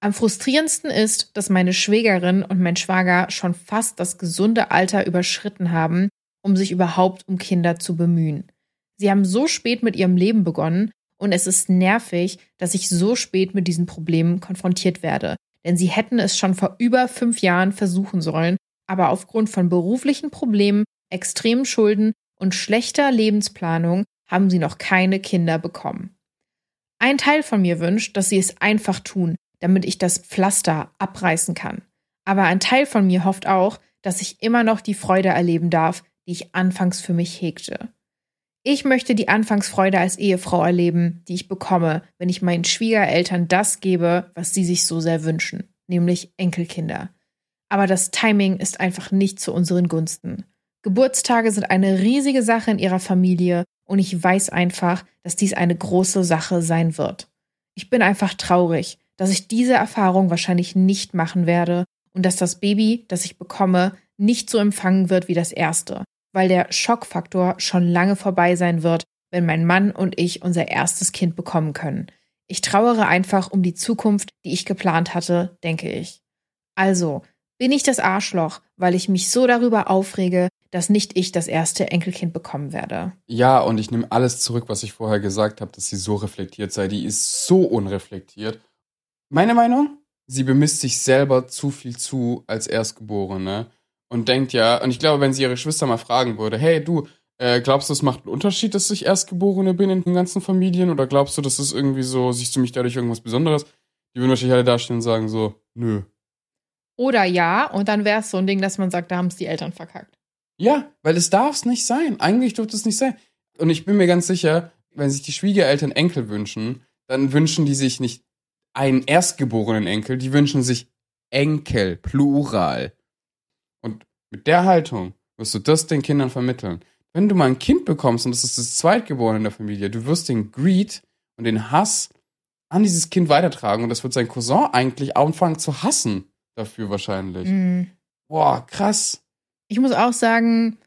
Am frustrierendsten ist, dass meine Schwägerin und mein Schwager schon fast das gesunde Alter überschritten haben, um sich überhaupt um Kinder zu bemühen. Sie haben so spät mit ihrem Leben begonnen und es ist nervig, dass ich so spät mit diesen Problemen konfrontiert werde. Denn sie hätten es schon vor über fünf Jahren versuchen sollen, aber aufgrund von beruflichen Problemen, extremen Schulden und schlechter Lebensplanung haben sie noch keine Kinder bekommen. Ein Teil von mir wünscht, dass sie es einfach tun, damit ich das Pflaster abreißen kann. Aber ein Teil von mir hofft auch, dass ich immer noch die Freude erleben darf, die ich anfangs für mich hegte. Ich möchte die Anfangsfreude als Ehefrau erleben, die ich bekomme, wenn ich meinen Schwiegereltern das gebe, was sie sich so sehr wünschen, nämlich Enkelkinder. Aber das Timing ist einfach nicht zu unseren Gunsten. Geburtstage sind eine riesige Sache in ihrer Familie und ich weiß einfach, dass dies eine große Sache sein wird. Ich bin einfach traurig, dass ich diese Erfahrung wahrscheinlich nicht machen werde und dass das Baby, das ich bekomme, nicht so empfangen wird wie das erste, weil der Schockfaktor schon lange vorbei sein wird, wenn mein Mann und ich unser erstes Kind bekommen können. Ich trauere einfach um die Zukunft, die ich geplant hatte, denke ich. Also, bin ich das Arschloch, weil ich mich so darüber aufrege, dass nicht ich das erste Enkelkind bekommen werde. Ja, und ich nehme alles zurück, was ich vorher gesagt habe, dass sie so reflektiert sei. Die ist so unreflektiert. Meine Meinung? Sie bemisst sich selber zu viel zu als Erstgeborene und denkt ja, und ich glaube, wenn sie ihre Schwester mal fragen würde, hey du, äh, glaubst du, es macht einen Unterschied, dass ich Erstgeborene bin in den ganzen Familien? Oder glaubst du, das ist irgendwie so, siehst du mich dadurch irgendwas Besonderes? Die würden wahrscheinlich alle dastehen und sagen so, nö. Oder ja, und dann wäre es so ein Ding, dass man sagt, da haben es die Eltern verkackt. Ja, weil es darf es nicht sein. Eigentlich dürfte es nicht sein. Und ich bin mir ganz sicher, wenn sich die Schwiegereltern Enkel wünschen, dann wünschen die sich nicht einen erstgeborenen Enkel, die wünschen sich Enkel, Plural. Und mit der Haltung wirst du das den Kindern vermitteln. Wenn du mal ein Kind bekommst und das ist das Zweitgeborene in der Familie, du wirst den Greed und den Hass an dieses Kind weitertragen und das wird sein Cousin eigentlich anfangen zu hassen dafür wahrscheinlich. Mhm. Boah, krass. Ich muss auch sagen,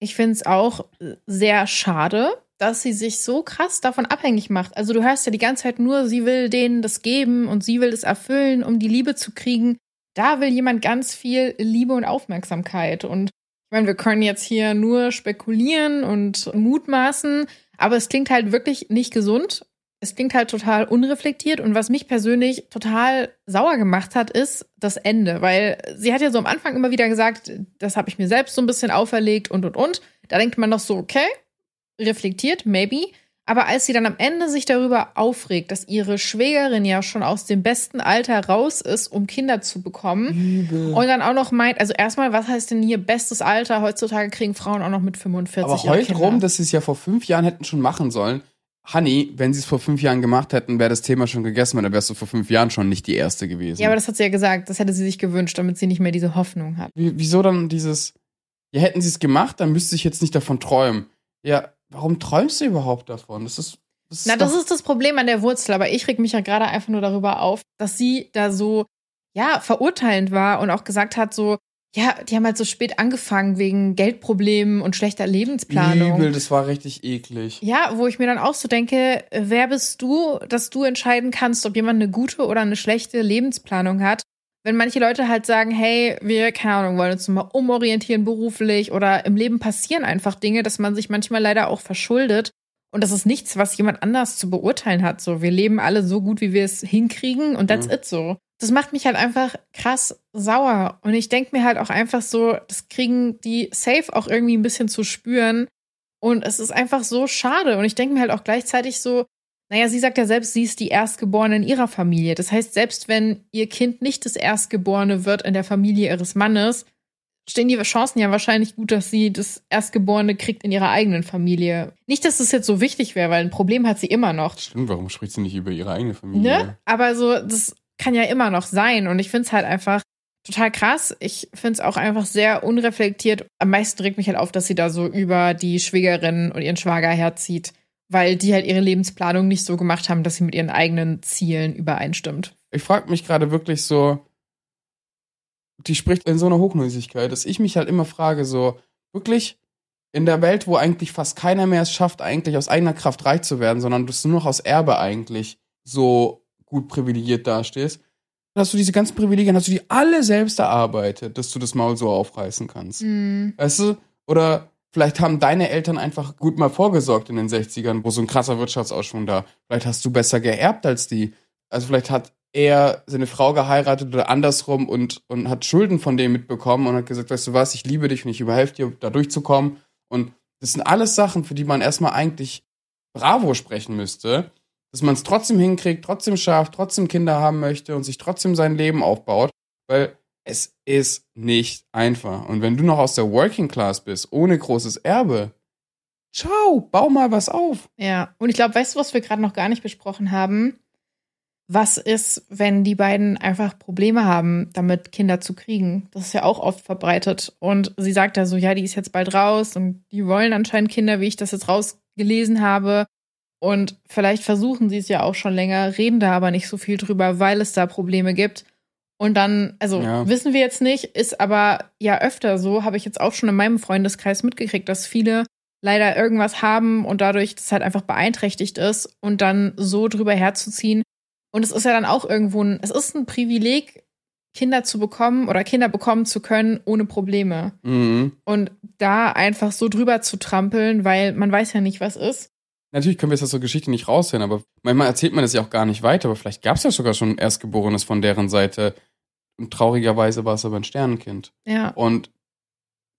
ich finde es auch sehr schade, dass sie sich so krass davon abhängig macht. Also du hörst ja die ganze Zeit nur, sie will denen das geben und sie will das erfüllen, um die Liebe zu kriegen. Da will jemand ganz viel Liebe und Aufmerksamkeit. Und ich meine, wir können jetzt hier nur spekulieren und mutmaßen, aber es klingt halt wirklich nicht gesund. Es klingt halt total unreflektiert und was mich persönlich total sauer gemacht hat, ist das Ende, weil sie hat ja so am Anfang immer wieder gesagt, das habe ich mir selbst so ein bisschen auferlegt und und und. Da denkt man noch so, okay, reflektiert, maybe. Aber als sie dann am Ende sich darüber aufregt, dass ihre Schwägerin ja schon aus dem besten Alter raus ist, um Kinder zu bekommen. Übel. Und dann auch noch meint, also erstmal, was heißt denn hier bestes Alter? Heutzutage kriegen Frauen auch noch mit 45 Aber heute Kinder. rum, dass sie es ja vor fünf Jahren hätten schon machen sollen. Honey, wenn sie es vor fünf Jahren gemacht hätten, wäre das Thema schon gegessen, weil dann wärst du vor fünf Jahren schon nicht die Erste gewesen. Ja, aber das hat sie ja gesagt, das hätte sie sich gewünscht, damit sie nicht mehr diese Hoffnung hat. Wie, wieso dann dieses, ja, hätten sie es gemacht, dann müsste ich jetzt nicht davon träumen. Ja, warum träumst du überhaupt davon? Das ist, das ist Na, das ist das Problem an der Wurzel, aber ich reg mich ja gerade einfach nur darüber auf, dass sie da so, ja, verurteilend war und auch gesagt hat, so, ja, die haben halt so spät angefangen wegen Geldproblemen und schlechter Lebensplanung. übel, das war richtig eklig. Ja, wo ich mir dann auch so denke, wer bist du, dass du entscheiden kannst, ob jemand eine gute oder eine schlechte Lebensplanung hat? Wenn manche Leute halt sagen, hey, wir, keine Ahnung, wollen uns mal umorientieren beruflich oder im Leben passieren einfach Dinge, dass man sich manchmal leider auch verschuldet. Und das ist nichts, was jemand anders zu beurteilen hat. So, wir leben alle so gut, wie wir es hinkriegen und that's Mhm. it so. Das macht mich halt einfach krass sauer. Und ich denke mir halt auch einfach so, das kriegen die safe auch irgendwie ein bisschen zu spüren. Und es ist einfach so schade. Und ich denke mir halt auch gleichzeitig so, naja, sie sagt ja selbst, sie ist die Erstgeborene in ihrer Familie. Das heißt, selbst wenn ihr Kind nicht das Erstgeborene wird in der Familie ihres Mannes, stehen die Chancen ja wahrscheinlich gut, dass sie das Erstgeborene kriegt in ihrer eigenen Familie. Nicht, dass das jetzt so wichtig wäre, weil ein Problem hat sie immer noch. Stimmt, warum spricht sie nicht über ihre eigene Familie? Ne? Aber so, das kann ja immer noch sein. Und ich finde es halt einfach total krass. Ich finde es auch einfach sehr unreflektiert. Am meisten regt mich halt auf, dass sie da so über die Schwägerin und ihren Schwager herzieht, weil die halt ihre Lebensplanung nicht so gemacht haben, dass sie mit ihren eigenen Zielen übereinstimmt. Ich frage mich gerade wirklich so, die spricht in so einer Hochnäsigkeit, dass ich mich halt immer frage, so, wirklich in der Welt, wo eigentlich fast keiner mehr es schafft, eigentlich aus eigener Kraft reich zu werden, sondern du nur noch aus Erbe eigentlich so gut privilegiert dastehst, hast du diese ganzen Privilegien, hast du die alle selbst erarbeitet, dass du das Maul so aufreißen kannst. Weißt du? Oder vielleicht haben deine Eltern einfach gut mal vorgesorgt in den 60ern, wo so ein krasser Wirtschaftsausschwung da. Vielleicht hast du besser geerbt als die. Also vielleicht hat er seine Frau geheiratet oder andersrum und, und hat Schulden von dem mitbekommen und hat gesagt, weißt du was, ich liebe dich und ich überhelfe dir, da durchzukommen. Und das sind alles Sachen, für die man erstmal eigentlich Bravo sprechen müsste, dass man es trotzdem hinkriegt, trotzdem schafft, trotzdem Kinder haben möchte und sich trotzdem sein Leben aufbaut, weil es ist nicht einfach. Und wenn du noch aus der Working Class bist, ohne großes Erbe, Ciao, bau mal was auf. Ja, und ich glaube, weißt du, was wir gerade noch gar nicht besprochen haben? Was ist, wenn die beiden einfach Probleme haben, damit Kinder zu kriegen? Das ist ja auch oft verbreitet. Und sie sagt ja so, ja, die ist jetzt bald raus und die wollen anscheinend Kinder, wie ich das jetzt rausgelesen habe. Und vielleicht versuchen sie es ja auch schon länger, reden da aber nicht so viel drüber, weil es da Probleme gibt. Und dann, also Ja. wissen wir jetzt nicht, ist aber ja öfter so, habe ich jetzt auch schon in meinem Freundeskreis mitgekriegt, dass viele leider irgendwas haben und dadurch das halt einfach beeinträchtigt ist und dann so drüber herzuziehen. Und es ist ja dann auch irgendwo ein, es ist ein Privileg, Kinder zu bekommen oder Kinder bekommen zu können ohne Probleme. Mhm. Und da einfach so drüber zu trampeln, weil man weiß ja nicht, was ist. Natürlich können wir jetzt aus der Geschichte nicht raushören, aber manchmal erzählt man das ja auch gar nicht weiter, aber vielleicht gab es ja sogar schon ein Erstgeborenes von deren Seite. Und traurigerweise war es aber ein Sternenkind. Ja. Und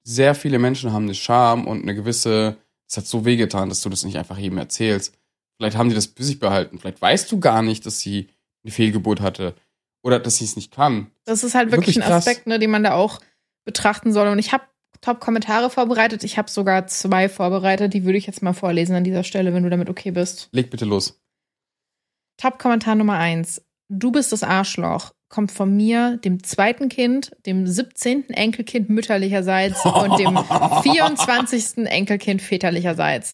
sehr viele Menschen haben eine Scham und eine gewisse, es hat so wehgetan, dass du das nicht einfach jedem erzählst. Vielleicht haben die das für sich behalten. Vielleicht weißt du gar nicht, dass sie eine Fehlgeburt hatte. Oder dass sie es nicht kann. Das ist halt wirklich, Wirklich ein. Aspekt, ne, den man da auch betrachten soll. Und ich habe Top-Kommentare vorbereitet. Ich habe sogar zwei vorbereitet. Die würde ich jetzt mal vorlesen an dieser Stelle, wenn du damit okay bist. Leg bitte los. Top-Kommentar Nummer eins. Du bist das Arschloch. Kommt von mir, dem zweiten Kind, dem 17. Enkelkind mütterlicherseits *laughs* und dem 24. Enkelkind väterlicherseits.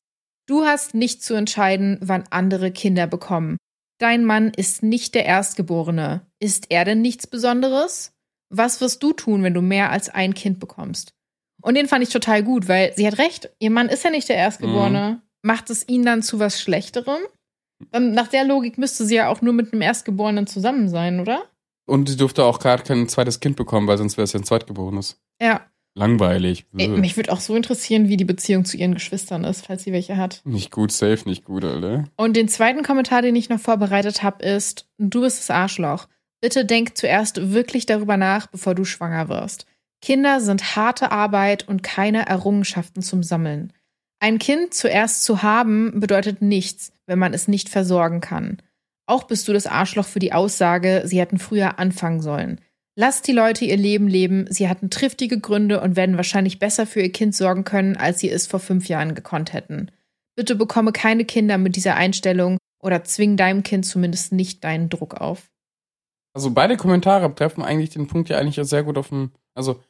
Du hast nicht zu entscheiden, wann andere Kinder bekommen. Dein Mann ist nicht der Erstgeborene. Ist er denn nichts Besonderes? Was wirst du tun, wenn du mehr als ein Kind bekommst? Und den fand ich total gut, weil sie hat recht. Ihr Mann ist ja nicht der Erstgeborene. Macht es ihn dann zu was Schlechterem? Nach der Logik müsste sie ja auch nur mit einem Erstgeborenen zusammen sein, oder? Und sie durfte auch gerade kein zweites Kind bekommen, weil sonst wäre es ja ein Zweitgeborenes. Ja. Langweilig. Ey, mich würde auch so interessieren, wie die Beziehung zu ihren Geschwistern ist, falls sie welche hat. Nicht gut, safe, nicht gut, Alter. Und den zweiten Kommentar, den ich noch vorbereitet habe, ist: Du bist das Arschloch. Bitte denk zuerst wirklich darüber nach, bevor du schwanger wirst. Kinder sind harte Arbeit und keine Errungenschaften zum Sammeln. Ein Kind zuerst zu haben bedeutet nichts, wenn man es nicht versorgen kann. Auch bist du das Arschloch für die Aussage, sie hätten früher anfangen sollen. Lass die Leute ihr Leben leben, sie hatten triftige Gründe und werden wahrscheinlich besser für ihr Kind sorgen können, als sie es vor fünf Jahren gekonnt hätten. Bitte bekomme keine Kinder mit dieser Einstellung oder zwing deinem Kind zumindest nicht deinen Druck auf. Also beide Kommentare treffen eigentlich den Punkt ja eigentlich sehr gut auf den, also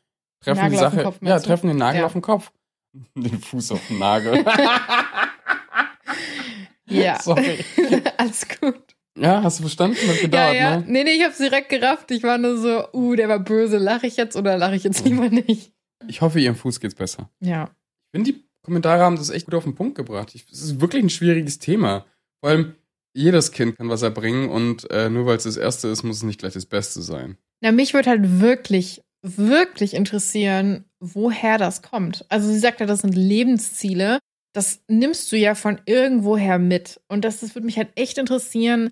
treffen Nagel die Sache, Kopf, ja, du? treffen den Nagel Ja. auf den Kopf. *laughs* Den Fuß auf den Nagel. *laughs* Ja. Sorry. *laughs* Alles gut. Ja, hast du verstanden? Hat Ja, gedauert, ja. ne? Nee, nee, ich hab's direkt gerafft. Ich war nur so, uh, der war böse. Lache ich jetzt oder lache ich jetzt lieber nicht? Ich hoffe, ihrem Fuß geht's besser. Ja. Ich finde, die Kommentare haben das echt gut auf den Punkt gebracht. Es ist wirklich ein schwieriges Thema. Vor allem, jedes Kind kann was erbringen und äh, nur weil es das Erste ist, muss es nicht gleich das Beste sein. Na, mich würde halt wirklich, wirklich interessieren, woher das kommt. Also sie sagt ja, das sind Lebensziele. Das nimmst du ja von irgendwoher mit. Und das, das würde mich halt echt interessieren.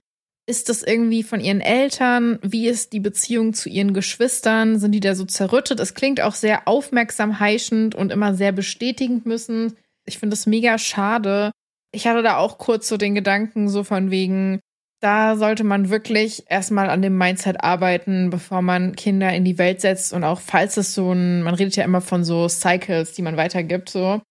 Ist das irgendwie von ihren Eltern? Wie ist die Beziehung zu ihren Geschwistern? Sind die da so zerrüttet? Es klingt auch sehr aufmerksam heischend und immer sehr bestätigend müssen. Ich finde das mega schade. Ich hatte da auch kurz so den Gedanken, so von wegen, da sollte man wirklich erstmal an dem Mindset arbeiten, bevor man Kinder in die Welt setzt und auch falls es so ein, man redet ja immer von so Cycles, die man weitergibt, so,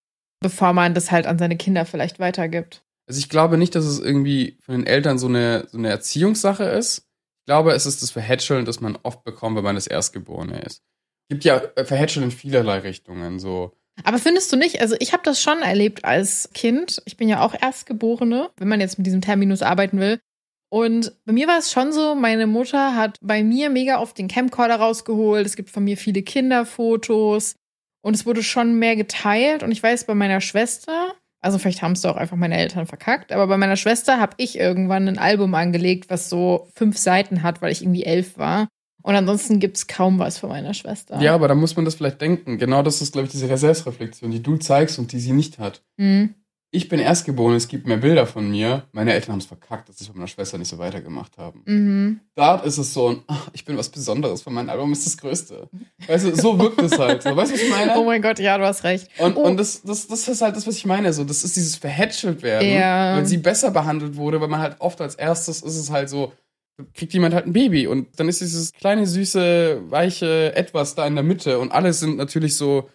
bevor man das halt an seine Kinder vielleicht weitergibt. Also ich glaube nicht, dass es irgendwie von den Eltern so eine, so eine Erziehungssache ist. Ich glaube, es ist das Verhätscheln, das man oft bekommt, wenn man das Erstgeborene ist. Gibt ja äh, Verhätscheln in vielerlei Richtungen. So, Aber findest du nicht, also ich habe das schon erlebt als Kind. Ich bin ja auch Erstgeborene, wenn man jetzt mit diesem Terminus arbeiten will. Und bei mir war es schon so, meine Mutter hat bei mir mega oft den Camcorder rausgeholt. Es gibt von mir viele Kinderfotos und es wurde schon mehr geteilt. Und ich weiß, bei meiner Schwester, also vielleicht haben es doch einfach meine Eltern verkackt, aber bei meiner Schwester habe ich irgendwann ein Album angelegt, was so fünf Seiten hat, weil ich irgendwie elf war. Und ansonsten gibt's kaum was von meiner Schwester. Ja, aber da muss man das vielleicht denken. Genau das ist, glaube ich, diese Selbstreflexion, die du zeigst und die sie nicht hat. Hm. Ich bin Erstgeboren, es gibt mehr Bilder von mir. Meine Eltern haben es verkackt, dass sie es bei meiner Schwester nicht so weitergemacht haben. Mhm. Da ist es so ein, ach, ich bin was Besonderes, von meinem Album ist das Größte. Weißt du, so wirkt es halt. So. Weißt du, was ich meine? Oh mein Gott, ja, du hast recht. Und, Oh. und das, das, das ist halt das, was ich meine. So, das ist dieses verhätschelt werden, Ja. weil sie besser behandelt wurde, weil man halt oft als erstes ist es halt so, kriegt jemand halt ein Baby und dann ist dieses kleine, süße, weiche Etwas da in der Mitte und alle sind natürlich so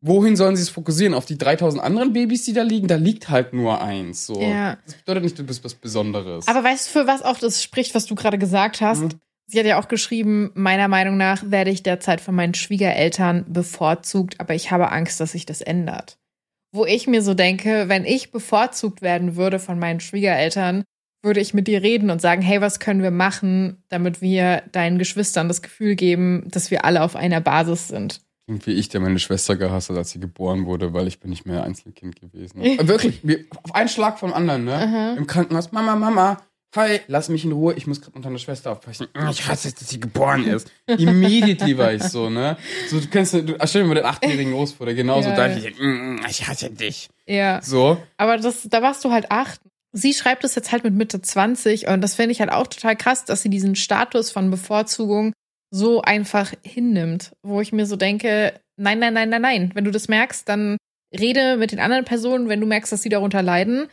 wohin sollen sie es fokussieren? Auf die 3000 anderen Babys, die da liegen? Da liegt halt nur eins. So. Ja. Das bedeutet nicht, du bist was Besonderes. Aber weißt du, für was auch das spricht, was du gerade gesagt hast? Mhm. Sie hat ja auch geschrieben, meiner Meinung nach werde ich derzeit von meinen Schwiegereltern bevorzugt, aber ich habe Angst, dass sich das ändert. Wo ich mir so denke, wenn ich bevorzugt werden würde von meinen Schwiegereltern, würde ich mit dir reden und sagen, hey, was können wir machen, damit wir deinen Geschwistern das Gefühl geben, dass wir alle auf einer Basis sind. Klingt wie ich, der meine Schwester gehasst hat, als sie geboren wurde, weil ich bin nicht mehr Einzelkind gewesen. Aber wirklich, wir, auf einen Schlag vom anderen, ne? Aha. Im Krankenhaus, Mama, Mama, hi, lass mich in Ruhe, ich muss gerade mit deiner Schwester aufpassen. Ich hasse es, dass sie geboren ist. Immediately war ich so, ne? So, du kennst, du, stell dir mal den achtjährigen los vor, der genauso Ja. da ich, "Mm, ich hasse dich. Ja. So. Aber das, da warst du halt acht. Sie schreibt es jetzt halt mit Mitte 20 und das finde ich halt auch total krass, dass sie diesen Status von Bevorzugung so einfach hinnimmt, wo ich mir so denke, nein, nein, nein, nein, nein. Wenn du das merkst, dann rede mit den anderen Personen, wenn du merkst, dass sie darunter leiden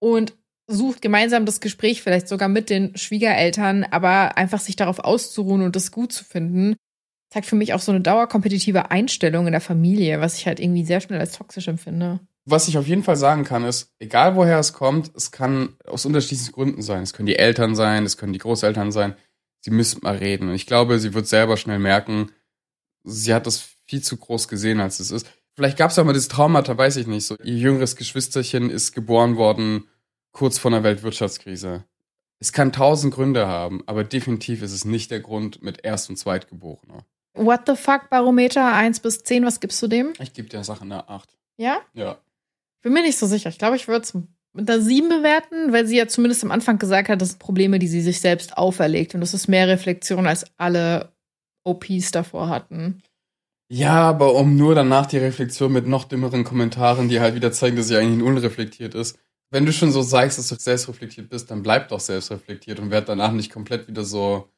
und sucht gemeinsam das Gespräch, vielleicht sogar mit den Schwiegereltern, aber einfach sich darauf auszuruhen und das gut zu finden, zeigt für mich auch so eine dauerkompetitive Einstellung in der Familie, was ich halt irgendwie sehr schnell als toxisch empfinde. Was ich auf jeden Fall sagen kann, ist, egal woher es kommt, es kann aus unterschiedlichen Gründen sein. Es können die Eltern sein, es können die Großeltern sein. Sie müssen mal reden. Und ich glaube, sie wird selber schnell merken, sie hat das viel zu groß gesehen, als es ist. Vielleicht gab es auch mal das Traumata, weiß ich nicht. So, ihr jüngeres Geschwisterchen ist geboren worden kurz vor einer Weltwirtschaftskrise. Es kann tausend Gründe haben, aber definitiv ist es nicht der Grund mit Erst- und Zweitgeborener. What the fuck Barometer 1 bis 10, was gibst du dem? Ich gebe der Sache eine 8. Ja? Ja. Bin mir nicht so sicher. Ich glaube, ich würde es mit einer 7 bewerten, weil sie ja zumindest am Anfang gesagt hat, das sind Probleme, die sie sich selbst auferlegt. Und das ist mehr Reflexion, als alle OPs davor hatten. Ja, aber um nur danach die Reflexion mit noch dümmeren Kommentaren, die halt wieder zeigen, dass sie eigentlich unreflektiert ist. Wenn du schon so sagst, dass du selbstreflektiert bist, dann bleib doch selbstreflektiert und werd danach nicht komplett wieder so,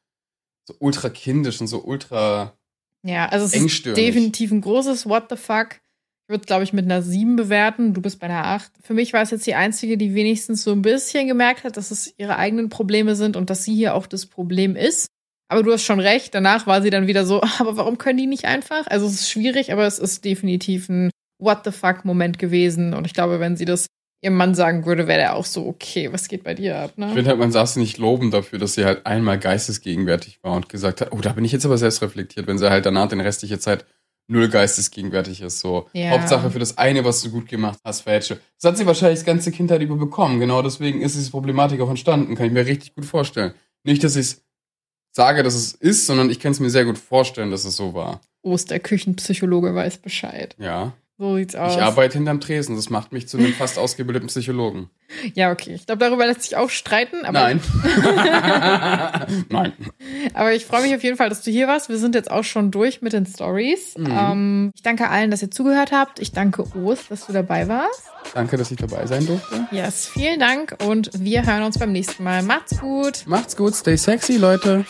so ultra kindisch und so ultra. Ja, also es ist definitiv ein großes What the fuck. Ich würde, glaube ich, mit einer 7 bewerten. Du bist bei einer 8. Für mich war es jetzt die einzige, die wenigstens so ein bisschen gemerkt hat, dass es ihre eigenen Probleme sind und dass sie hier auch das Problem ist. Aber du hast schon recht. Danach war sie dann wieder so, *laughs* aber warum können die nicht einfach? Also es ist schwierig, aber es ist definitiv ein What the fuck Moment gewesen. Und ich glaube, wenn sie das ihrem Mann sagen würde, wäre der auch so, okay, was geht bei dir ab, Ich ne? finde halt, man sie nicht loben dafür, dass sie halt einmal geistesgegenwärtig war und gesagt hat, oh, da bin ich jetzt aber selbstreflektiert, wenn sie halt danach den restliche Zeit null geistesgegenwärtig ist. So, Ja. Hauptsache für das eine, was du gut gemacht hast, Fälsche. Das hat sie wahrscheinlich das ganze Kindheit über bekommen. Genau deswegen ist diese Problematik auch entstanden. Kann ich mir richtig gut vorstellen. Nicht, dass ich es sage, dass es ist, sondern ich kann es mir sehr gut vorstellen, dass es so war. Ost, der Küchenpsychologe weiß Bescheid. Ja. So sieht's aus. Ich arbeite hinterm Tresen. Das macht mich zu einem fast ausgebildeten Psychologen. Ja, okay. Ich glaube, darüber lässt sich auch streiten. Aber, Nein. *laughs* Nein. Aber ich freue mich auf jeden Fall, dass du hier warst. Wir sind jetzt auch schon durch mit den Stories. Mhm. Ähm, ich danke allen, dass ihr zugehört habt. Ich danke Ost, dass du dabei warst. Danke, dass ich dabei sein durfte. Yes, vielen Dank und wir hören uns beim nächsten Mal. Macht's gut. Macht's gut, stay sexy, Leute.